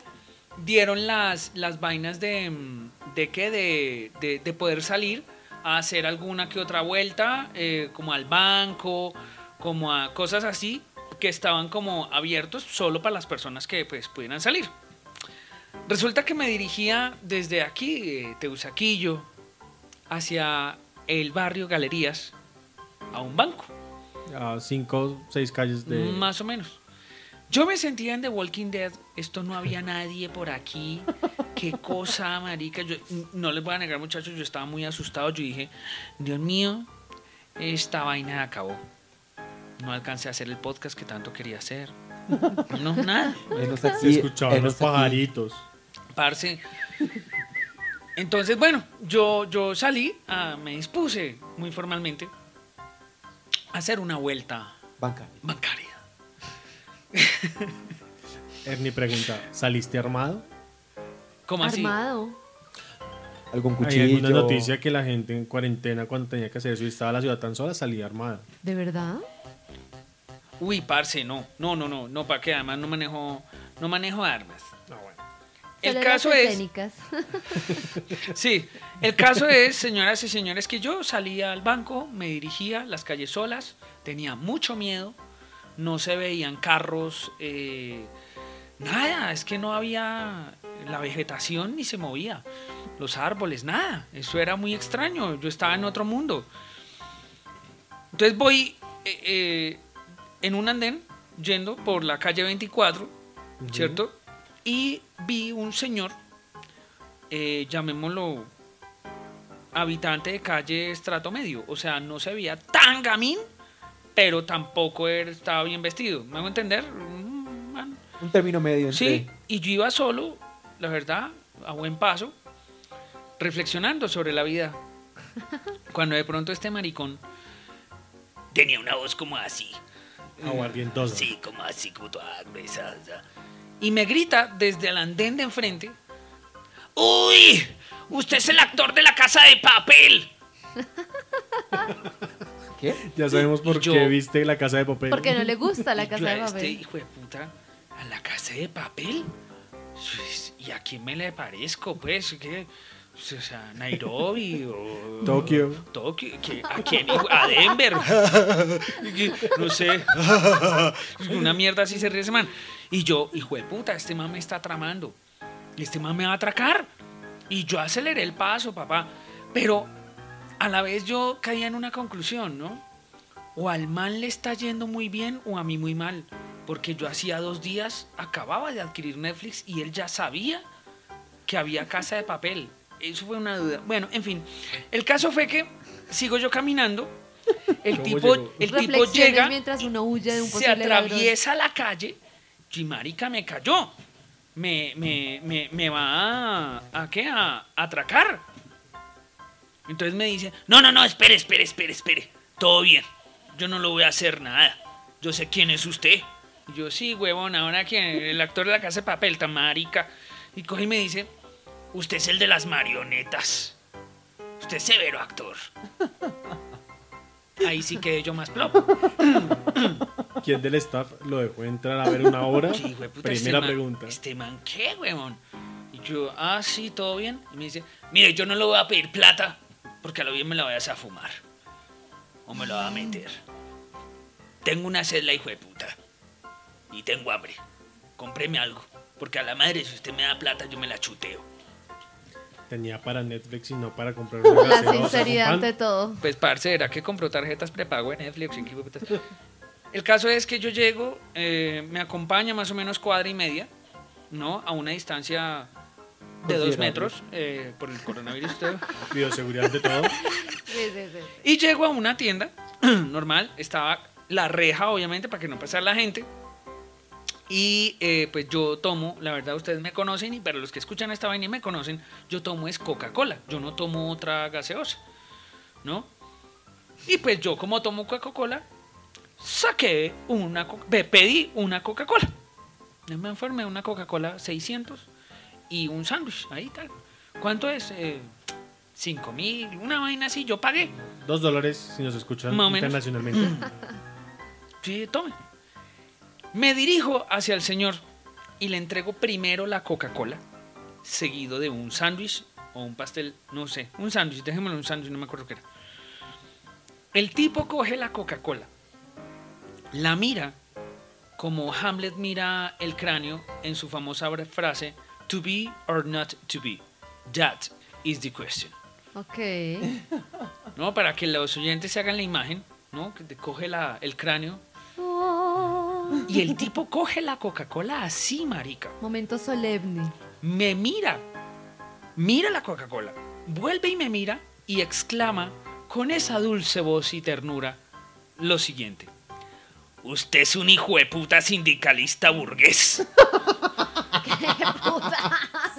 dieron las, las vainas de, mm, de de- de poder salir a hacer alguna que otra vuelta, eh, como al banco, como a cosas así, que estaban como abiertos solo para las personas que pues pudieran salir. Resulta que me dirigía desde aquí, eh, Teusaquillo, hacia el barrio Galerías, a un banco. A cinco, seis calles de. Más o menos. Yo me sentía en The Walking Dead. Esto no había nadie por aquí. Qué cosa, marica. Yo, no les voy a negar, muchachos. Yo estaba muy asustado. Yo dije, Dios mío, esta vaina acabó. No alcancé a hacer el podcast que tanto quería hacer. No, nada. Se escuchaban los pajaritos. Parce. Entonces, bueno, yo, yo salí, ah, me dispuse muy formalmente hacer una vuelta Bancaria. bancaria. Ernie pregunta: ¿saliste armado? ¿Cómo así? Armado. Algún Hay cuchillo. alguna noticia que la gente en cuarentena, cuando tenía que hacer eso y estaba la ciudad tan sola, salía armada. ¿De verdad? Uy, parce, no, no, no, no, no, para que además no manejo, no manejo armas. El caso es, escénicas. *laughs* sí, el caso es, señoras y señores, que yo salía al banco, me dirigía las calles solas, tenía mucho miedo, no se veían carros, eh, nada, es que no había, la vegetación ni se movía, los árboles, nada, eso era muy extraño, yo estaba en otro mundo. Entonces voy eh, eh, en un andén yendo por la calle 24, ¿cierto? Y vi un señor, eh, llamémoslo habitante de calle estrato medio, o sea, no se veía tan gamín, pero tampoco estaba bien vestido. ¿Me hago entender? Mm, man. Un término medio entre... Sí, y yo iba solo, la verdad, a buen paso, reflexionando sobre la vida. *laughs* Cuando de pronto este maricón tenía una voz como así. Aguardientoso. Sí, como así, como toda gruesa. O Y me grita desde el andén de enfrente. ¡Uy! Usted es el actor de la casa de papel. *laughs* ¿Qué? Ya sabemos por yo- qué viste la casa de papel. Porque no le gusta la casa de Este papel. hijo de puta, a la casa de papel. Pues, ¿Y a quién me le parezco? Pues, ¿qué? O sea, Nairobi o. *laughs* Tokio. Tokio. ¿qué? ¿A quién? A Denver. *laughs* No sé. Una mierda así se ríe ese man. Y yo, hijo de puta, este man me está tramando. Este man me va a atracar. Y yo aceleré el paso, papá. Pero a la vez yo caía en una conclusión, ¿no? O al man le está yendo muy bien o a mí muy mal. Porque yo hacía dos días acababa de adquirir Netflix y él ya sabía que había casa de papel. Eso fue una duda. Bueno, en fin. El caso fue que sigo yo caminando. El ¿Cómo tipo, llegó? el tipo llega, mientras uno huye de un se posible ladrón. atraviesa la calle y marica me cayó. Me, me, me, me va a, ¿a qué? A, a atracar. Entonces me dice, no, no, no, espere, espere, espere, espere. Todo bien. Yo no lo voy a hacer nada. Yo sé quién es usted. Y yo, sí, huevón, ahora que el actor de la casa de papel, tan marica. Y coge y me dice, usted es el de las marionetas. Usted es severo actor. *laughs* Ahí sí quedé yo más plop. *laughs* ¿Quién del staff lo dejó entrar a ver una obra? Sí, güey, puta, Primera este man- pregunta. Este man, ¿qué, huevón? Y yo, ah, sí, todo bien. Y me dice, mire, yo no le voy a pedir plata porque a lo bien me la vayas a fumar. O me la va a meter. Tengo una sed, la hijo de puta. Y tengo hambre. Cómpreme algo. Porque a la madre, si usted me da plata, yo me la chuteo. Tenía para Netflix y no para comprar *laughs* una La sinceridad ante todo. Pues, parce, ¿era que compró tarjetas prepago en Netflix? El caso es que yo llego, eh, me acompaña más o menos cuadra y media, ¿no? A una distancia de dos metros eh, por el coronavirus. Bioseguridad de todo. Sí, sí, sí. Y llego a una tienda *clears throat* normal, estaba la reja, obviamente, para que no pasara la gente. Y eh, pues yo tomo, la verdad ustedes me conocen, y para los que escuchan esta vaina y me conocen, yo tomo es Coca-Cola, yo no tomo otra gaseosa, ¿no? Y pues yo como tomo Coca-Cola, saqué una, co- pe- pedí una Coca-Cola. Me enfermé una Coca-Cola 600 y un sándwich, ahí tal. ¿Cuánto es? Eh, 5 mil, una vaina así, yo pagué. Dos dólares si nos escuchan internacionalmente. Sí, tome. Me dirijo hacia el señor y le entrego primero la Coca-Cola, seguido de un sándwich o un pastel, no sé, un sándwich, déjemelo un sándwich, no me acuerdo qué era. El tipo coge la Coca-Cola, la mira como Hamlet mira el cráneo en su famosa frase, to be or not to be, that is the question. Ok. *laughs* ¿no? Para que los oyentes se hagan la imagen, ¿no? Que te coge la- el cráneo. Y el tipo coge la Coca-Cola así, marica. Momento solemne. Me mira. Mira la Coca-Cola. Vuelve y me mira y exclama con esa dulce voz y ternura lo siguiente. Usted es un hijo de puta sindicalista burgués. *laughs*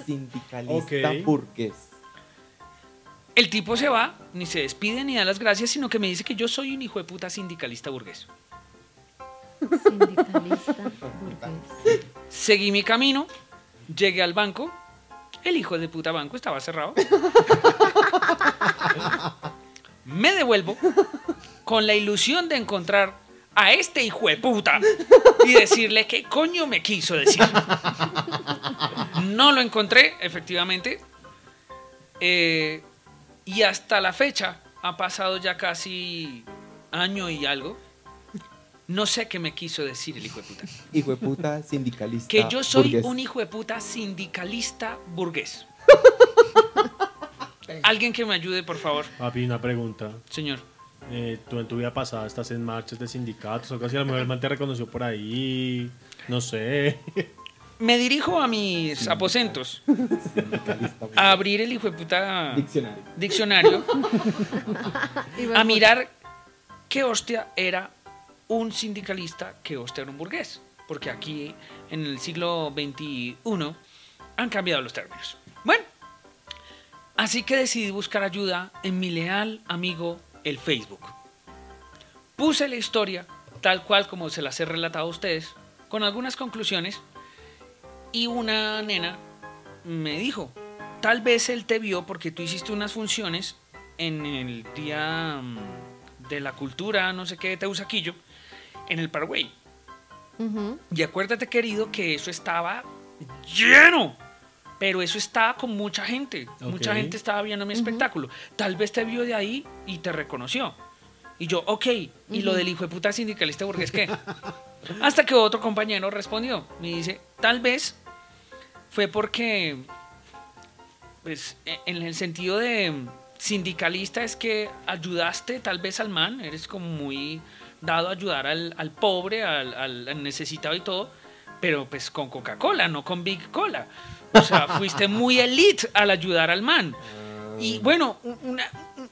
Sindicalista Ok. burgués. El tipo se va, ni se despide ni da las gracias, sino que me dice que yo soy un hijo de puta sindicalista burgués. Seguí mi camino, llegué al banco, el hijo de puta banco estaba cerrado. Me devuelvo con la ilusión de encontrar a este hijo de puta y decirle qué coño me quiso decir. No lo encontré, efectivamente. Eh, y hasta la fecha, ha pasado ya casi año y algo. No sé qué me quiso decir el hijo de puta. Hijo de puta, sindicalista Que yo soy burgués. un hijo de puta sindicalista burgués. *laughs* Alguien que me ayude, por favor, Papi, una pregunta. señor. Eh, tú en tu vida pasada estás en marchas de sindicatos o así. A lo mejor el man te reconoció por ahí. No sé. Me dirijo a mis aposentos Sindicalista burgués. a abrir el hijo de puta Diccionario. diccionario, *laughs* a mirar qué hostia era un sindicalista que hostear un burgués. Porque aquí, en el siglo XXI, han cambiado los términos. Bueno, así que decidí buscar ayuda en mi leal amigo el Facebook. Puse la historia tal cual como se las he relatado a ustedes, con algunas conclusiones, y una nena me dijo, tal vez él te vio porque tú hiciste unas funciones en el Día mm, de la Cultura, no sé qué, de Teusaquillo, en el Paraguay. Y acuérdate, querido, que eso estaba lleno. Pero eso estaba con mucha gente. Mucha gente estaba viendo mi espectáculo. Tal vez te vio de ahí y te reconoció. Y yo, ok. ¿Y lo del hijo de puta sindicalista burgués qué? Hasta que otro compañero respondió. Me dice, tal vez fue porque, pues, e- en el sentido de sindicalista es que ayudaste tal vez al man, eres como muy dado a ayudar al, al pobre, al, al- necesitado y todo, pero pues con Coca-Cola, no con Big Cola. O sea, *laughs* fuiste muy elite al ayudar al man. Y bueno, u- una... un-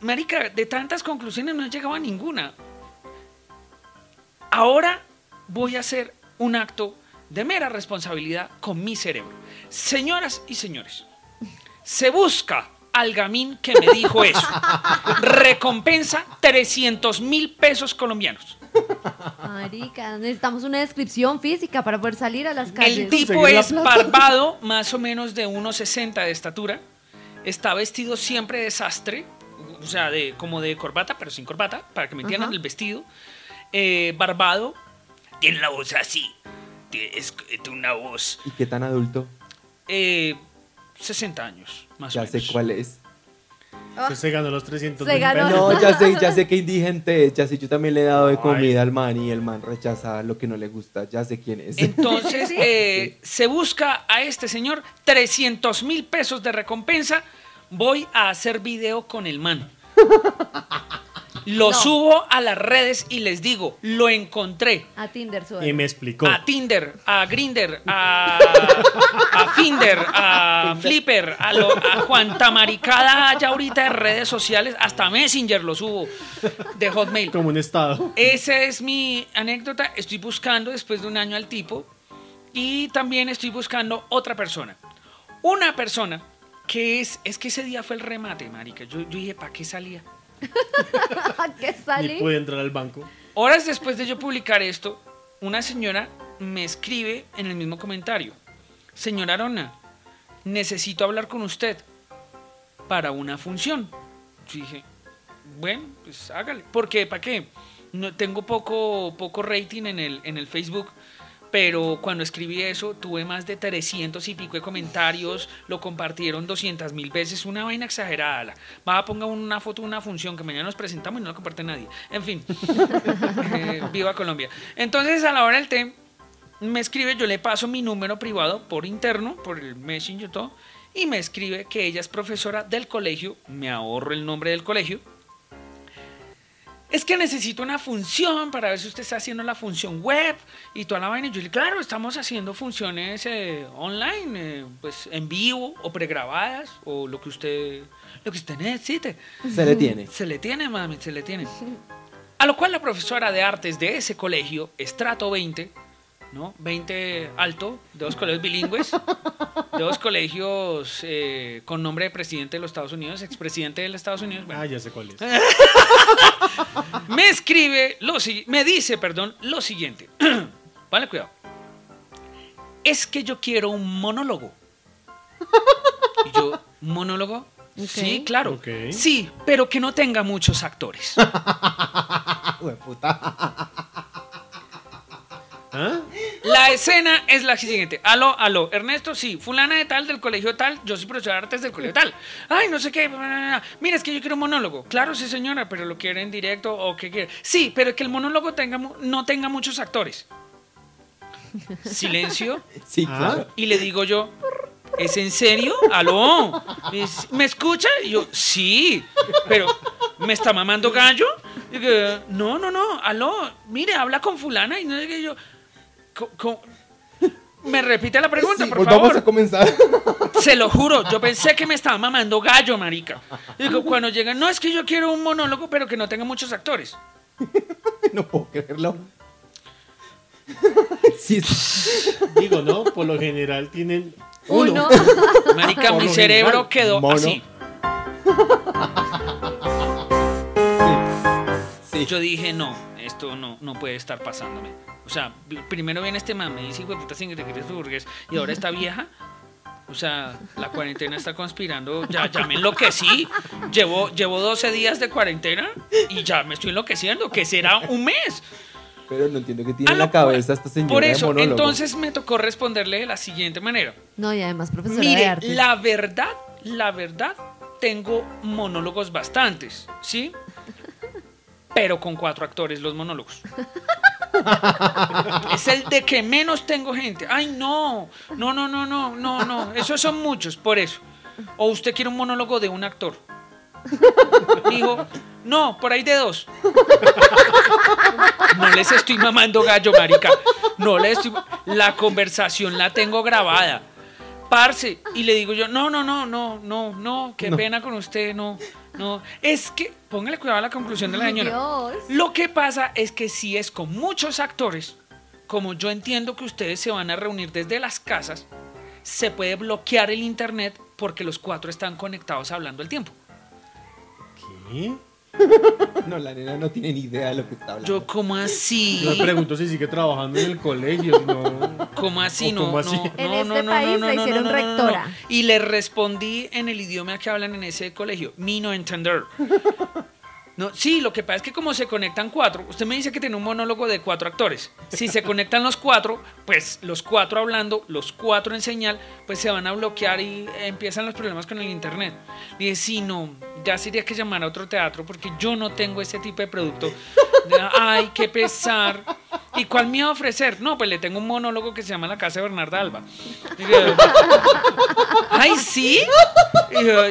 Marica, de tantas conclusiones no he llegado a ninguna. Ahora voy a hacer un acto de mera responsabilidad con mi cerebro. Señoras y señores, se busca al gamín que me dijo eso. Recompensa 300 mil pesos colombianos. Marica, necesitamos una descripción física para poder salir a las calles. El tipo es barbado, más o menos de 1,60 de estatura. Está vestido siempre de sastre, o sea, de, como de corbata, pero sin corbata, para que me entiendan Ajá. el vestido. Eh, barbado, tiene la voz así, tiene, es, tiene una voz. ¿Y qué tan adulto? eh, 60 años, más Ya o sé cuál es. Usted se ganó los 300 Se mil ganó. pesos. No, ya sé, ya *laughs* sé que indigente es. Ya sé, yo también le he dado de Ay. comida al man y el man rechaza lo que no le gusta. Ya sé quién es. Entonces, *laughs* Sí. eh, se busca a este señor 300 mil pesos de recompensa. Voy a hacer video con el man. *laughs* Lo No. subo a las redes y les digo, lo encontré. A Tinder sube. Y me explicó. A Tinder, a Grinder, a, *laughs* a Finder, a Flipper, a, lo, a cuanta maricada haya ahorita de redes sociales, hasta Messenger lo subo de Hotmail. Como un estado. Esa es mi anécdota. Estoy buscando después de un año al tipo y también estoy buscando otra persona. Una persona que es, es que ese día fue el remate, marica. Yo, yo dije, ¿para qué salía? *laughs* ¿Qué Ni salí? pude entrar al banco. Horas después de yo publicar esto, una señora me escribe en el mismo comentario. Señora Arona, necesito hablar con usted para una función. Yo dije, bueno, pues hágale. ¿Por qué? ¿Para qué? No, tengo poco, poco rating en el, en el Facebook, pero cuando escribí eso tuve más de 300 y pico de comentarios, lo compartieron 200 mil veces, una vaina exagerada. Va a ponga una foto una función que mañana nos presentamos y no la comparte nadie. En fin, *laughs* Eh, viva Colombia. Entonces a la hora del té, me escribe, yo le paso mi número privado por interno, por el Messenger y todo, y me escribe que ella es profesora del colegio, me ahorro el nombre del colegio. Es que necesito una función para ver si usted está haciendo la función web y toda la vaina. Y yo le digo, claro, estamos haciendo funciones eh, online, eh, pues en vivo o pregrabadas o lo que usted, lo que usted necesite. Se le tiene. Se le tiene, mami, se le tiene. A lo cual la profesora de artes de ese colegio, estrato 20, ¿no? 20 alto, de dos colegios bilingües, de dos colegios eh, con nombre de presidente de los Estados Unidos, expresidente de los Estados Unidos. bueno, Ah, ya sé cuál es. *laughs* me escribe, lo, si- me dice, perdón, lo siguiente. *clears throat* vale, cuidado. Es que yo quiero un monólogo. Y yo, ¿monólogo? Sí, claro. Sí, pero que no tenga muchos actores. *laughs* Hueputa. ¿Ah? La escena es la siguiente. Aló, aló. Ernesto, sí. Fulana de tal, del colegio tal. Yo soy profesor de artes del colegio tal. Ay, no sé qué. Mira, es que yo quiero un monólogo. Claro, sí, señora, pero lo quiere en directo o qué quiere. Sí, pero que el monólogo tenga, no tenga muchos actores. Silencio. *laughs* Sí, Ah. claro. Y le digo yo, ¿es en serio? ¿Aló? Me dice, ¿Me escucha? Y yo, sí, pero ¿me está mamando gallo? Y que, no, no, no, aló, mire, habla con fulana y no sé qué yo. Me repite la pregunta, Sí, por volvamos favor. a comenzar. *laughs* Se lo juro, yo pensé que me estaba mamando gallo, marica. Digo, cuando llegan, no, es que yo quiero un monólogo, pero que no tenga muchos actores. *laughs* no puedo creerlo. *laughs* sí, Digo, ¿no? Por lo general tienen Uno. Marica, Por mi cerebro general, quedó mono. así. sí. Yo dije, no, esto no, no puede estar pasándome. O sea, pr- primero viene este mame y dice, hijo de puta, sin que te burgués. Y ahora esta vieja. O sea, la cuarentena está conspirando. Ya, ya me enloquecí. Llevo, llevo 12 días de cuarentena y ya me estoy enloqueciendo. Que será un mes. Pero no entiendo qué tiene Ah, en la cabeza esta señora Por de eso, monólogo. entonces me tocó responderle de la siguiente manera. No, y además profesora de Mire, arte. la verdad, la verdad, tengo monólogos bastantes, ¿sí? Pero con cuatro actores los monólogos. *laughs* Es el de que menos tengo gente. Ay, no, no, no, no, no, no, no. Esos son muchos, por eso. O usted quiere un monólogo de un actor. Dijo, no, por ahí de dos. No les estoy mamando gallo, marica. No les estoy. La conversación la tengo grabada. Parce. Y le digo yo, no, no, no, no, no, no, qué No. pena con usted, no, no. Es que, póngale cuidado a la conclusión de la señora. Dios. Lo que pasa es que si es con muchos actores, como yo entiendo que ustedes se van a reunir desde las casas, se puede bloquear el internet porque los cuatro están conectados hablando al tiempo. ¿Qué? *laughs* No, la nena no tiene ni idea de lo que está hablando. Yo, ¿cómo así? Yo me pregunto si sigue trabajando en el colegio. No. ¿Cómo así? ¿O No, cómo así? no, En no, este no, no, país no, la no, hicieron no, no, no, no. rectora. Y le respondí en el idioma que hablan en ese colegio, mi no entender. No, sí, lo que pasa es que como se conectan cuatro, usted me dice que tiene un monólogo de cuatro actores. Si se conectan los cuatro, pues los cuatro hablando, los cuatro en señal, pues se van a bloquear y empiezan los problemas con el internet. Y dije, sí, no, ya sería que llamar a otro teatro porque yo no tengo ese tipo de producto. Ay, qué pesar. ¿Y cuál me iba a ofrecer? No, pues le tengo un monólogo que se llama La Casa de Bernarda Alba. Ay, ¿sí?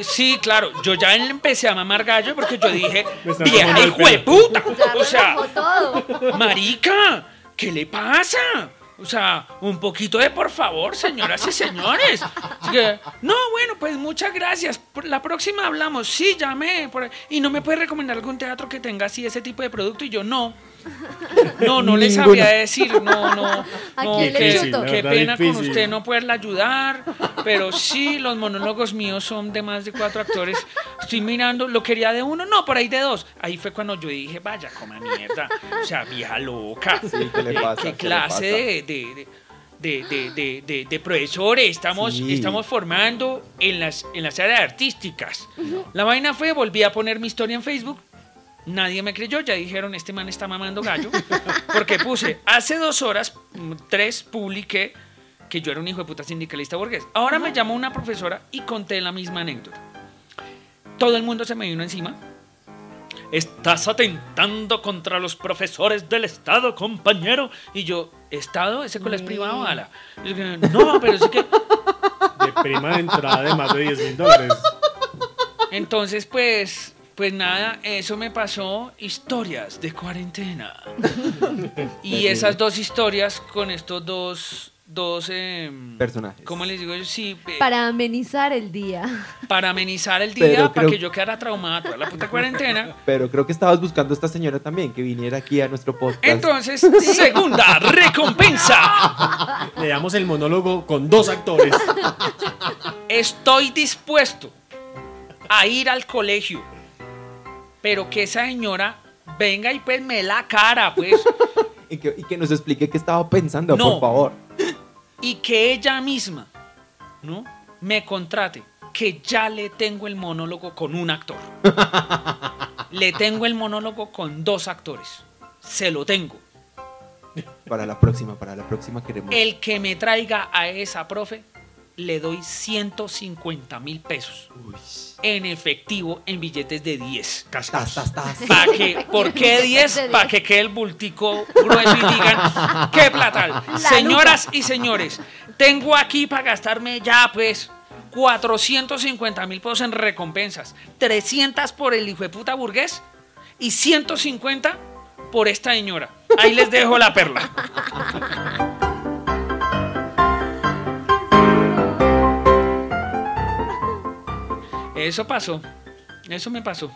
Sí, claro. Yo ya empecé a mamar gallo porque yo dije, vieja hijo de pelo". puta. O sea, marica, ¿qué le pasa? O sea, un poquito de por favor, señoras y señores. Así que, no, bueno, pues muchas gracias. Por La próxima hablamos. Sí, llamé. por- Y no me puede recomendar algún teatro que tenga así ese tipo de producto. Y yo, no. *laughs* No, no le sabía decir. No, no. *laughs* ¿A no, qué, chuto? qué pena con difícil. usted no poderla ayudar. Pero sí, los monólogos míos son de más de cuatro actores. Estoy mirando, lo quería de uno, no, por ahí de dos. Ahí fue cuando yo dije, vaya, coma mierda. O sea, vieja loca. Sí, ¿qué le Eh, pasa? ¿Qué ¿Qué le pasa? clase de, de, de, de, de, de- de profesores estamos, Sí. estamos formando en las, en las áreas artísticas? La vaina fue, volví a poner mi historia en Facebook. Nadie me creyó, ya dijeron, este man está mamando gallo. *laughs* Porque puse, hace dos horas, mm, tres, publiqué que yo era un hijo de puta sindicalista burgués. Ahora me llamó una profesora y conté la misma anécdota. Todo el mundo se me vino encima. Estás atentando contra los profesores del Estado, compañero. Y yo, ¿Estado? ¿Ese colegio es privado? Ala. Y yo, no, pero es que... De prima de entrada de más de 10 mil dólares. Entonces, pues, pues nada, eso me pasó. Historias de cuarentena. *laughs* y esas dos historias con estos dos, dos, em, Personajes. ¿cómo les digo yo? Sí, eh, Para amenizar el día. para amenizar el Pero día, para creo- que yo quedara traumada toda la puta cuarentena. *laughs* Pero creo que estabas buscando a esta señora también, que viniera aquí a nuestro podcast. Entonces, *laughs* segunda recompensa. Le damos el monólogo con dos actores. Estoy dispuesto a ir al colegio, pero que esa señora venga y pues me la cara, pues, *laughs* y, que, y que nos explique qué estaba pensando, No. por favor. y que ella misma, ¿no? Me contrate, que ya le tengo el monólogo con un actor. *laughs* Le tengo el monólogo con dos actores. Se lo tengo. Para la próxima, para la próxima queremos. El que me traiga a esa profe, le doy 150 mil pesos Uy. en efectivo en billetes de 10. Tas, tas, tas. ¿Para qué? ¿Por qué *laughs* 10? Para que quede el bultico grueso y digan, ¿qué platal? Señoras y señores, tengo aquí para gastarme ya pues 450 mil pesos en recompensas, 300 por el hijo de puta burgués y 150 por esta señora. Ahí les dejo la perla. *laughs* Eso pasó. Eso me pasó.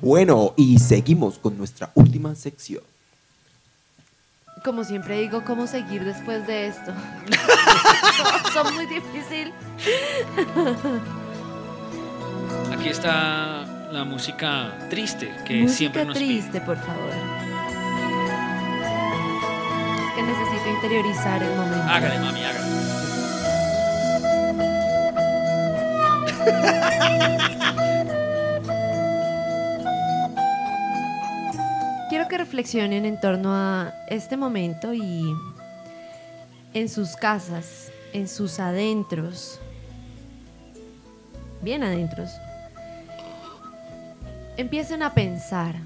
Bueno, y seguimos con nuestra última sección. Como siempre digo, ¿cómo seguir después de esto? *laughs* Son muy difícil. Aquí está la música triste que Música siempre nos pide. triste, por favor. Es que necesito interiorizar el momento. Hágale, mami, hágale. Quiero que reflexionen en torno a este momento y en sus casas, en sus adentros, bien adentros, empiecen a pensar.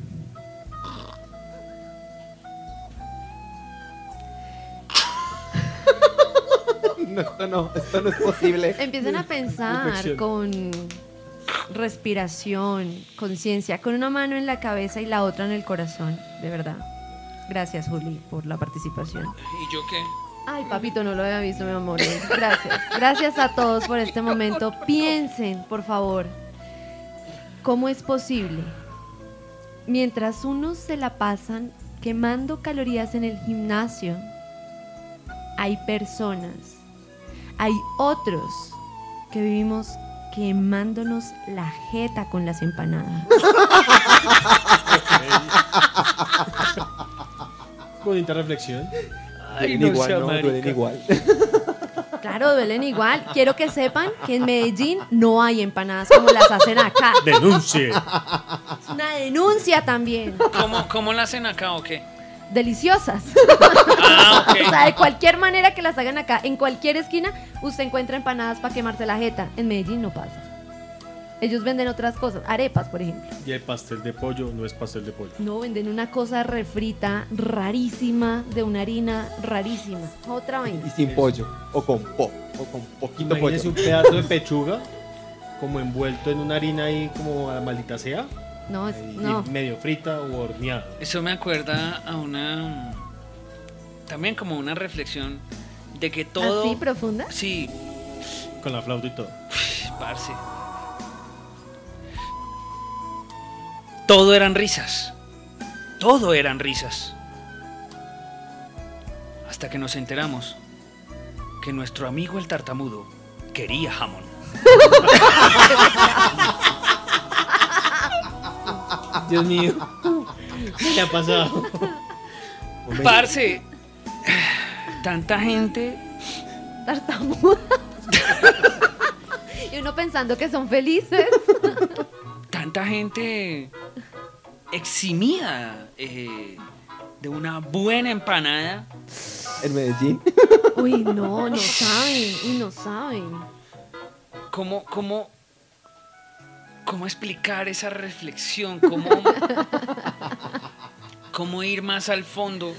No, esto no, esto no es posible. Empiecen a pensar con respiración, conciencia, con una mano en la cabeza y la otra en el corazón, de verdad. Gracias, Juli, por la participación. ¿Y yo qué? Ay, papito, no lo había visto, mi amor. Gracias. Gracias a todos por este momento. Piensen, por favor, cómo es posible. Mientras unos se la pasan quemando calorías en el gimnasio, hay personas, hay otros que vivimos quemándonos la jeta con las empanadas. Bonita reflexión. Ay, Duelen no igual, ¿no? Duelen igual. Claro, duelen igual. Quiero que sepan que en Medellín no hay empanadas como las hacen acá. Denuncie. Es una denuncia también. ¿Cómo, ¿Cómo la hacen acá o qué? Deliciosas. Ah, *laughs* O sea, de cualquier manera que las hagan acá, en cualquier esquina, usted encuentra empanadas para quemarse la jeta. En Medellín no pasa. Ellos venden otras cosas, arepas, por ejemplo. Y el pastel de pollo no es pastel de pollo. No, venden una cosa refrita rarísima, de una harina rarísima. Otra Y vaina. sin pollo. O con po. O con poquito pollo. Imagínese un pedazo de pechuga como envuelto en una harina ahí como a maldita sea. No, es, y no. medio frita o horneada. Eso me acuerda a una. También como una reflexión de que todo. ¿Así profunda? Sí, Con la flauta y todo. parce. Todo eran risas. Todo eran risas. Hasta que nos enteramos que nuestro amigo el tartamudo quería jamón. *laughs* Dios mío. ¿Qué le ha pasado? Parce, tanta gente. Tartamuda. y uno pensando que son felices. tanta gente eximida eh, de una buena empanada. En Medellín. Uy, no, no saben. Uy, no saben. ¿Cómo, cómo, cómo explicar esa reflexión? ¿Cómo, *laughs* cómo ir más al fondo?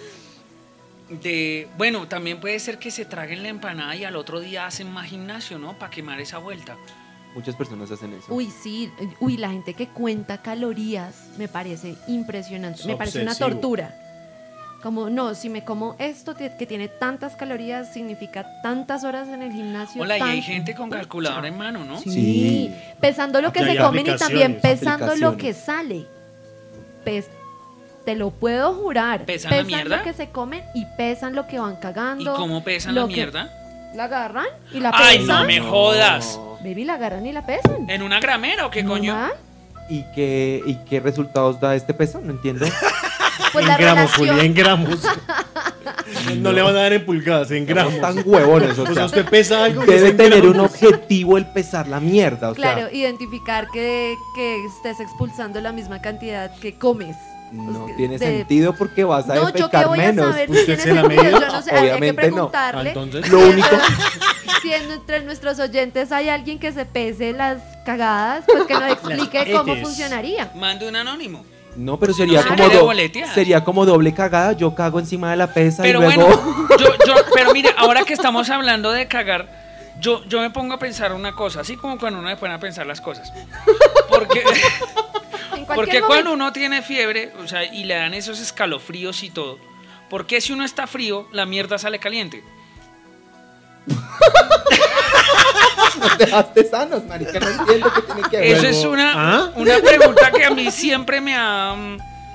De, bueno, también puede ser que se traguen la empanada y al otro día hacen más gimnasio, ¿no? Para quemar esa vuelta. Muchas personas hacen eso. Uy, sí. Uy, la gente que cuenta calorías me parece impresionante. Es me parece una tortura. Como, no, si me como esto que tiene tantas calorías, significa tantas horas en el gimnasio. Hola, y hay gente con calculadora en mano, ¿no? Sí. Sí. Pesando lo que se comen y también pesando lo que sale. Pes- te lo puedo jurar. ¿Pesan la mierda? lo que se comen y pesan lo que van ¿Y cagando. cómo pesan lo la mierda? La agarran y la ¡Ay, pesan. no me jodas! Baby, la agarran y la pesan. ¿En una gramera o qué ¿No coño? ¿Y qué, ¿Y qué resultados da este peso? No entiendo. *laughs* Pues en la gramos, relación. Juli, en gramos. *laughs* no le van a dar en pulgadas, en gramos. Están huevones, o O sea, sea, usted pesa algo que debe tener un objetivo el pesar la mierda, o Claro, sea, identificar que, que estés expulsando la misma cantidad que comes. no Pues, tiene de- sentido porque vas a No, yo qué defecar voy menos. a saber si ¿Usted tiene se la sentido? midió? Yo no sé, habría que Obviamente no. preguntarle. Entonces, Lo único, *laughs* Si en- entre nuestros oyentes hay alguien que se pese las cagadas, pues que nos explique cómo funcionaría. Mande un anónimo. No, pero sería Claro. como Quiere do- boletear. sería como doble cagada, yo cago encima de la pesa Pero y luego bueno, *laughs* yo, yo, pero mire, ahora que estamos hablando de cagar, yo, yo me pongo a pensar una cosa, así como cuando uno se pone a pensar las cosas. Porque, *laughs* porque cuando uno tiene fiebre, o sea, y le dan esos escalofríos y todo, ¿por qué si uno está frío, la mierda sale caliente? *laughs* *laughs* nos dejaste sanos, marica. No entiendo qué tiene que ver. Eso es una, ¿ah? una pregunta que a mí siempre me ha,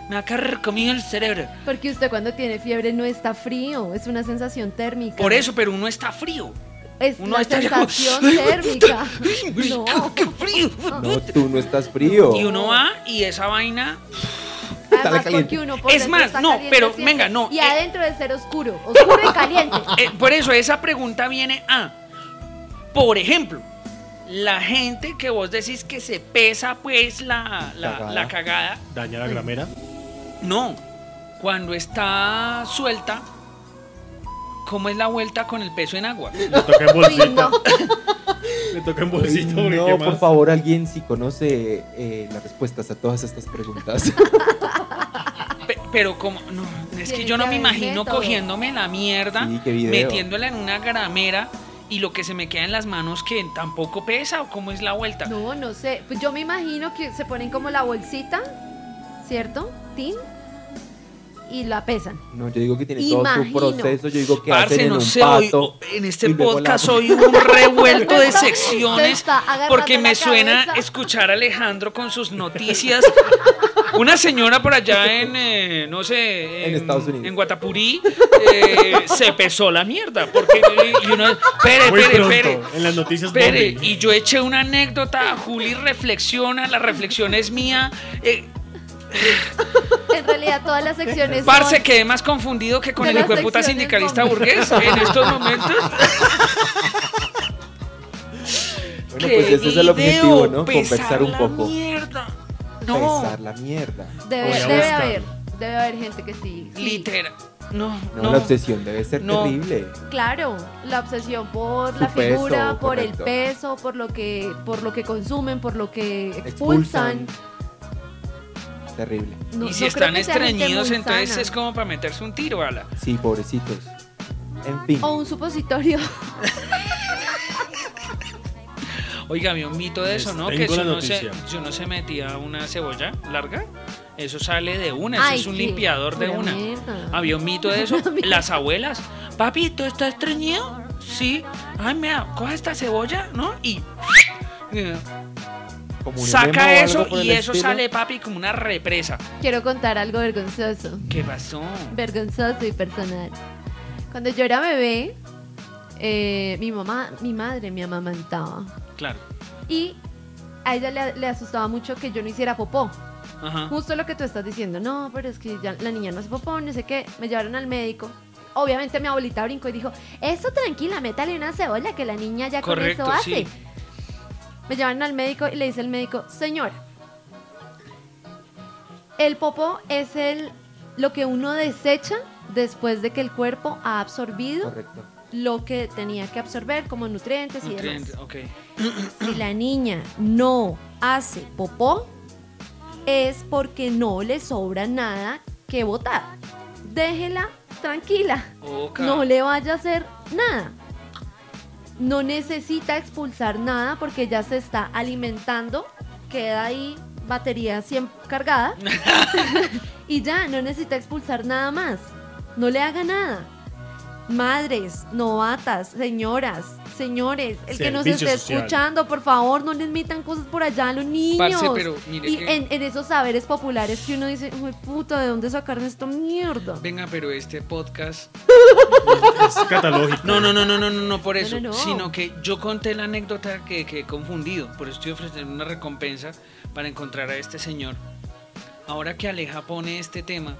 me ha carcomido el cerebro. Porque usted cuando tiene fiebre no está frío, es una sensación térmica. Por eso, pero uno está frío. Es uno como, sensación "Ay, *laughs* térmica. *laughs* No. ¡Qué frío! No, tú no estás frío. Y uno va y esa vaina. Además, porque uno por Es más, está no, caliente pero siempre, venga, no, Y eh. adentro de ser oscuro, oscuro y caliente. Eh, por eso esa pregunta viene a, por ejemplo, la gente que vos decís que se pesa pues la, la, Cagada. la cagada, Daña la gramera. no, cuando está suelta, ¿cómo es la vuelta con el peso en agua? Le toca en Uy, bolsita. no. *laughs* Le toca en bolsita. no, ¿qué por favor, alguien si conoce eh, las respuestas a todas estas preguntas. *laughs* Pe- pero como, no, es que yo no me imagino cogiéndome la mierda, Sí, metiéndola en una gramera y lo que se me queda en las manos que tampoco pesa o cómo es la vuelta. No, no sé. Pues yo me imagino que se ponen como la bolsita, ¿cierto? Tin. Y la pesan. No, yo digo que tiene todo su Imagino. proceso. Yo digo que Parce, hacen en no un sé, hoy, en este luego la- podcast *laughs* hoy hubo un revuelto de *laughs* Se secciones porque me suena cabeza. escuchar a Alejandro con sus noticias. Una señora por allá en, eh, no sé, En Estados Unidos. en Guatapurí, eh, se pesó la mierda. Porque, y uno, Muy espere, pronto, espere. en las noticias Bombing. y yo eché una anécdota, Juli reflexiona, la reflexión es mía. Eh, En realidad todas las secciones parce, son- quedé más confundido que con De el hijo de puta sindicalista burgués en *laughs* estos momentos. Bueno, pues ese es el objetivo, ¿no? Conversar un poco. Mierda. No, Pesar la mierda. Debe, haber, debe haber gente que sí. sí. literal. No, No, no. la obsesión debe ser No. terrible. Claro, la obsesión por Su la peso, figura, por correcto. el peso, por lo que, por lo que consumen, por lo que expulsan. Expulsan. Terrible. No- y si no están estreñidos, entonces sana. es como para meterse un tiro, ala. Sí, pobrecitos. En fin. O un supositorio. Oiga, había un mito de eso, ¿no? tengo Que si uno, se, si uno se metía una cebolla larga, eso sale de una, eso Ay, es un qué limpiador de una. mierda. Había un mito de eso. *laughs* Las abuelas, papi, ¿tú estás estreñido? Sí. Ay, mira, coge esta cebolla, ¿no? Y eh, Como saca eso y eso estilo. sale, papi, como una represa. Quiero contar algo vergonzoso. ¿Qué pasó? Vergonzoso y personal. Cuando yo era bebé, eh, mi mamá, mi madre me amamantaba. Claro. Y a ella le, le asustaba mucho que yo no hiciera popó. Ajá. Justo lo que tú estás diciendo, no, pero es que ya la niña no hace popó, no sé qué. Me llevaron al médico. Obviamente mi abuelita brincó y dijo, eso tranquila, métale una cebolla que la niña ya Correcto, con eso hace. sí. Me llevaron al médico y le dice el médico, señora, el popó es el, lo que uno desecha después de que el cuerpo ha absorbido Correcto. lo que tenía que absorber como nutrientes y Nutrientes, demás. ok. Si la niña no hace popó, es porque no le sobra nada que botar. Déjela tranquila. No le vaya a hacer nada. No necesita expulsar nada porque ya se está alimentando. Queda ahí batería siempre cargada. *laughs* y ya, no necesita expulsar nada más. No le haga nada. Madres, novatas, señoras, señores, el que nos esté social. escuchando, por favor, no les metan cosas por allá a los niños. Parce, pero mire y que- en, en esos saberes populares que uno dice, "Uy, puta, ¿de dónde sacaron esta mierda? Venga, pero este podcast *laughs* Es catalógico. No, no, no, no, no, no, no por No, eso, no, no. sino que yo conté la anécdota que, que he confundido, por eso estoy ofreciendo una recompensa para encontrar a este señor. Ahora que Aleja pone este tema,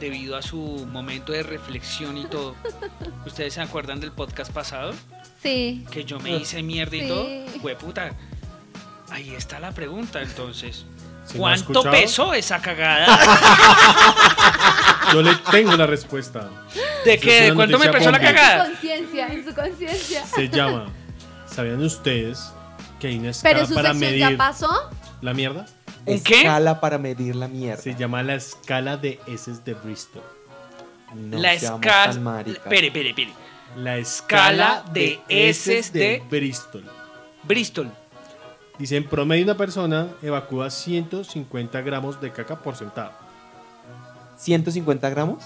debido a su momento de reflexión y todo, *laughs* ¿ustedes se acuerdan del podcast pasado? Sí. Que yo me hice mierda y Sí. todo. Fue puta. Ahí está la pregunta, entonces. *laughs* Si no ¿Cuánto escuchado, pesó esa cagada? Yo le tengo la respuesta. ¿De qué? ¿De cuánto me pesó la bomba. En su cagada? conciencia, en su conciencia. Se llama. ¿Sabían ustedes que hay una escala Pero su para medir ya pasó. la mierda? ¿Un qué? Escala para medir la mierda. Se llama la escala de heces de Bristol. No la escala. Espere, espere, espere. La escala de heces de de- Bristol. Bristol. Dice, en promedio una persona evacúa 150 gramos de caca por sentado. 150 gramos.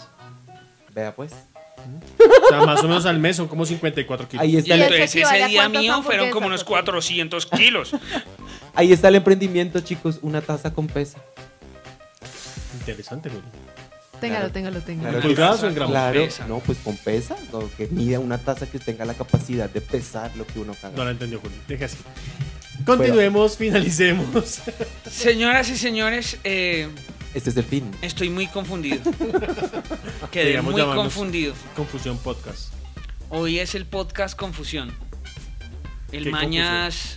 Vea pues. O sea, más o menos al mes son como 54 kilos. Ahí Y está, el, entonces ese día mío fueron como unos hamburguesas, Coqui? 400 kilos. ahí está el emprendimiento, chicos. Una taza con pesa. Interesante. Téngalo, téngalo, téngalo. ¿En pulgadas o en gramos? Claro, pesa. no, pues con pesa, o que mida una taza que tenga la capacidad de pesar lo que uno No caga. la entendió, Juli. Deja así. Continuemos, finalicemos. *laughs* Señoras y señores, eh, Este es el fin. estoy muy confundido. *laughs* Quedé Deberíamos muy llamarnos confundido. Confusión Podcast. Hoy es el podcast Confusión. El ¿Qué Mañas,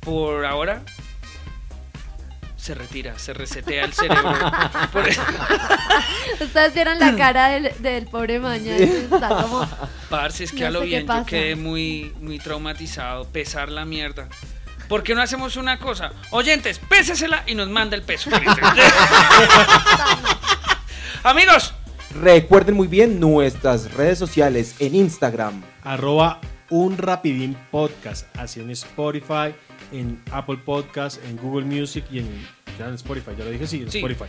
por ahora, se retira, se resetea el cerebro. Por- *laughs* Ustedes vieron la cara del, del pobre mañana. Está como. Parce, es que No a lo bien yo quedé muy, muy traumatizado. Pesar la mierda. ¿Por qué no hacemos una cosa? Oyentes, pésesela y nos manda el peso. *laughs* Amigos, Recuerden muy bien nuestras redes sociales en Instagram. Arroba un rapidín podcast. Así en Spotify, en Apple Podcast, en Google Music y en, ya en Spotify. Ya lo dije, sí, en Sí. Spotify.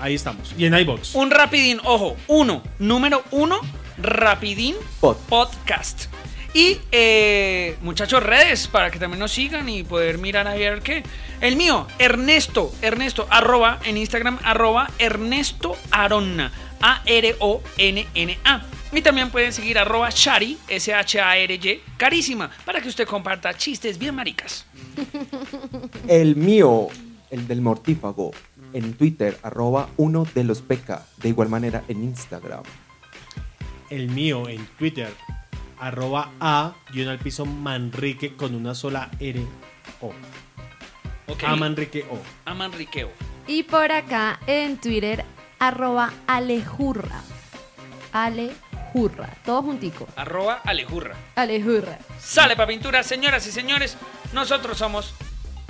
Ahí estamos. Y en iBox. un rapidín, ojo, uno, número uno, rapidín Pod. podcast. Y eh, muchachos, redes para que también nos sigan y poder mirar a ver qué. El mío, Ernesto, Ernesto, arroba en Instagram, arroba Ernesto Aronna, A-R-O-N-N-A. Y también pueden seguir arroba Shari, S-H-A-R-Y, carísima, para que usted comparta chistes bien maricas. El mío, el del mortífago, en Twitter, arroba uno de los peca. De igual manera en Instagram. El mío en Twitter. Arroba A, guion al piso Manrique con una sola R O. A Manrique O. A Manriqueo. Y por acá en Twitter, arroba Alejurra. Alejurra. Todo juntico. Arroba Alejurra. Alejurra. Sale pa' pintura, señoras y señores. Nosotros somos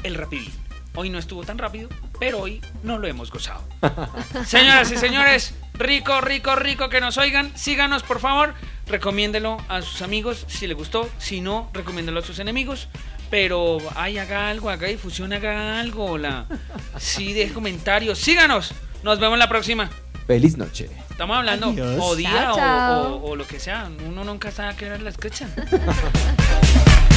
el Rapidín. Hoy no estuvo tan rápido, pero hoy no lo hemos gozado. *laughs* Señoras y señores, rico, rico, rico que nos oigan. Síganos, por favor. Recomiéndelo a sus amigos si le gustó. Si no, recomiéndelo a sus enemigos. Pero, ay, haga algo, haga difusión, haga algo. La... Sí, deje comentarios. Síganos. Nos vemos la próxima. Feliz noche. Estamos hablando Adiós. o día Chao, o- chao. o, o lo que sea. Uno nunca sabe a qué hora la escuchan. *laughs*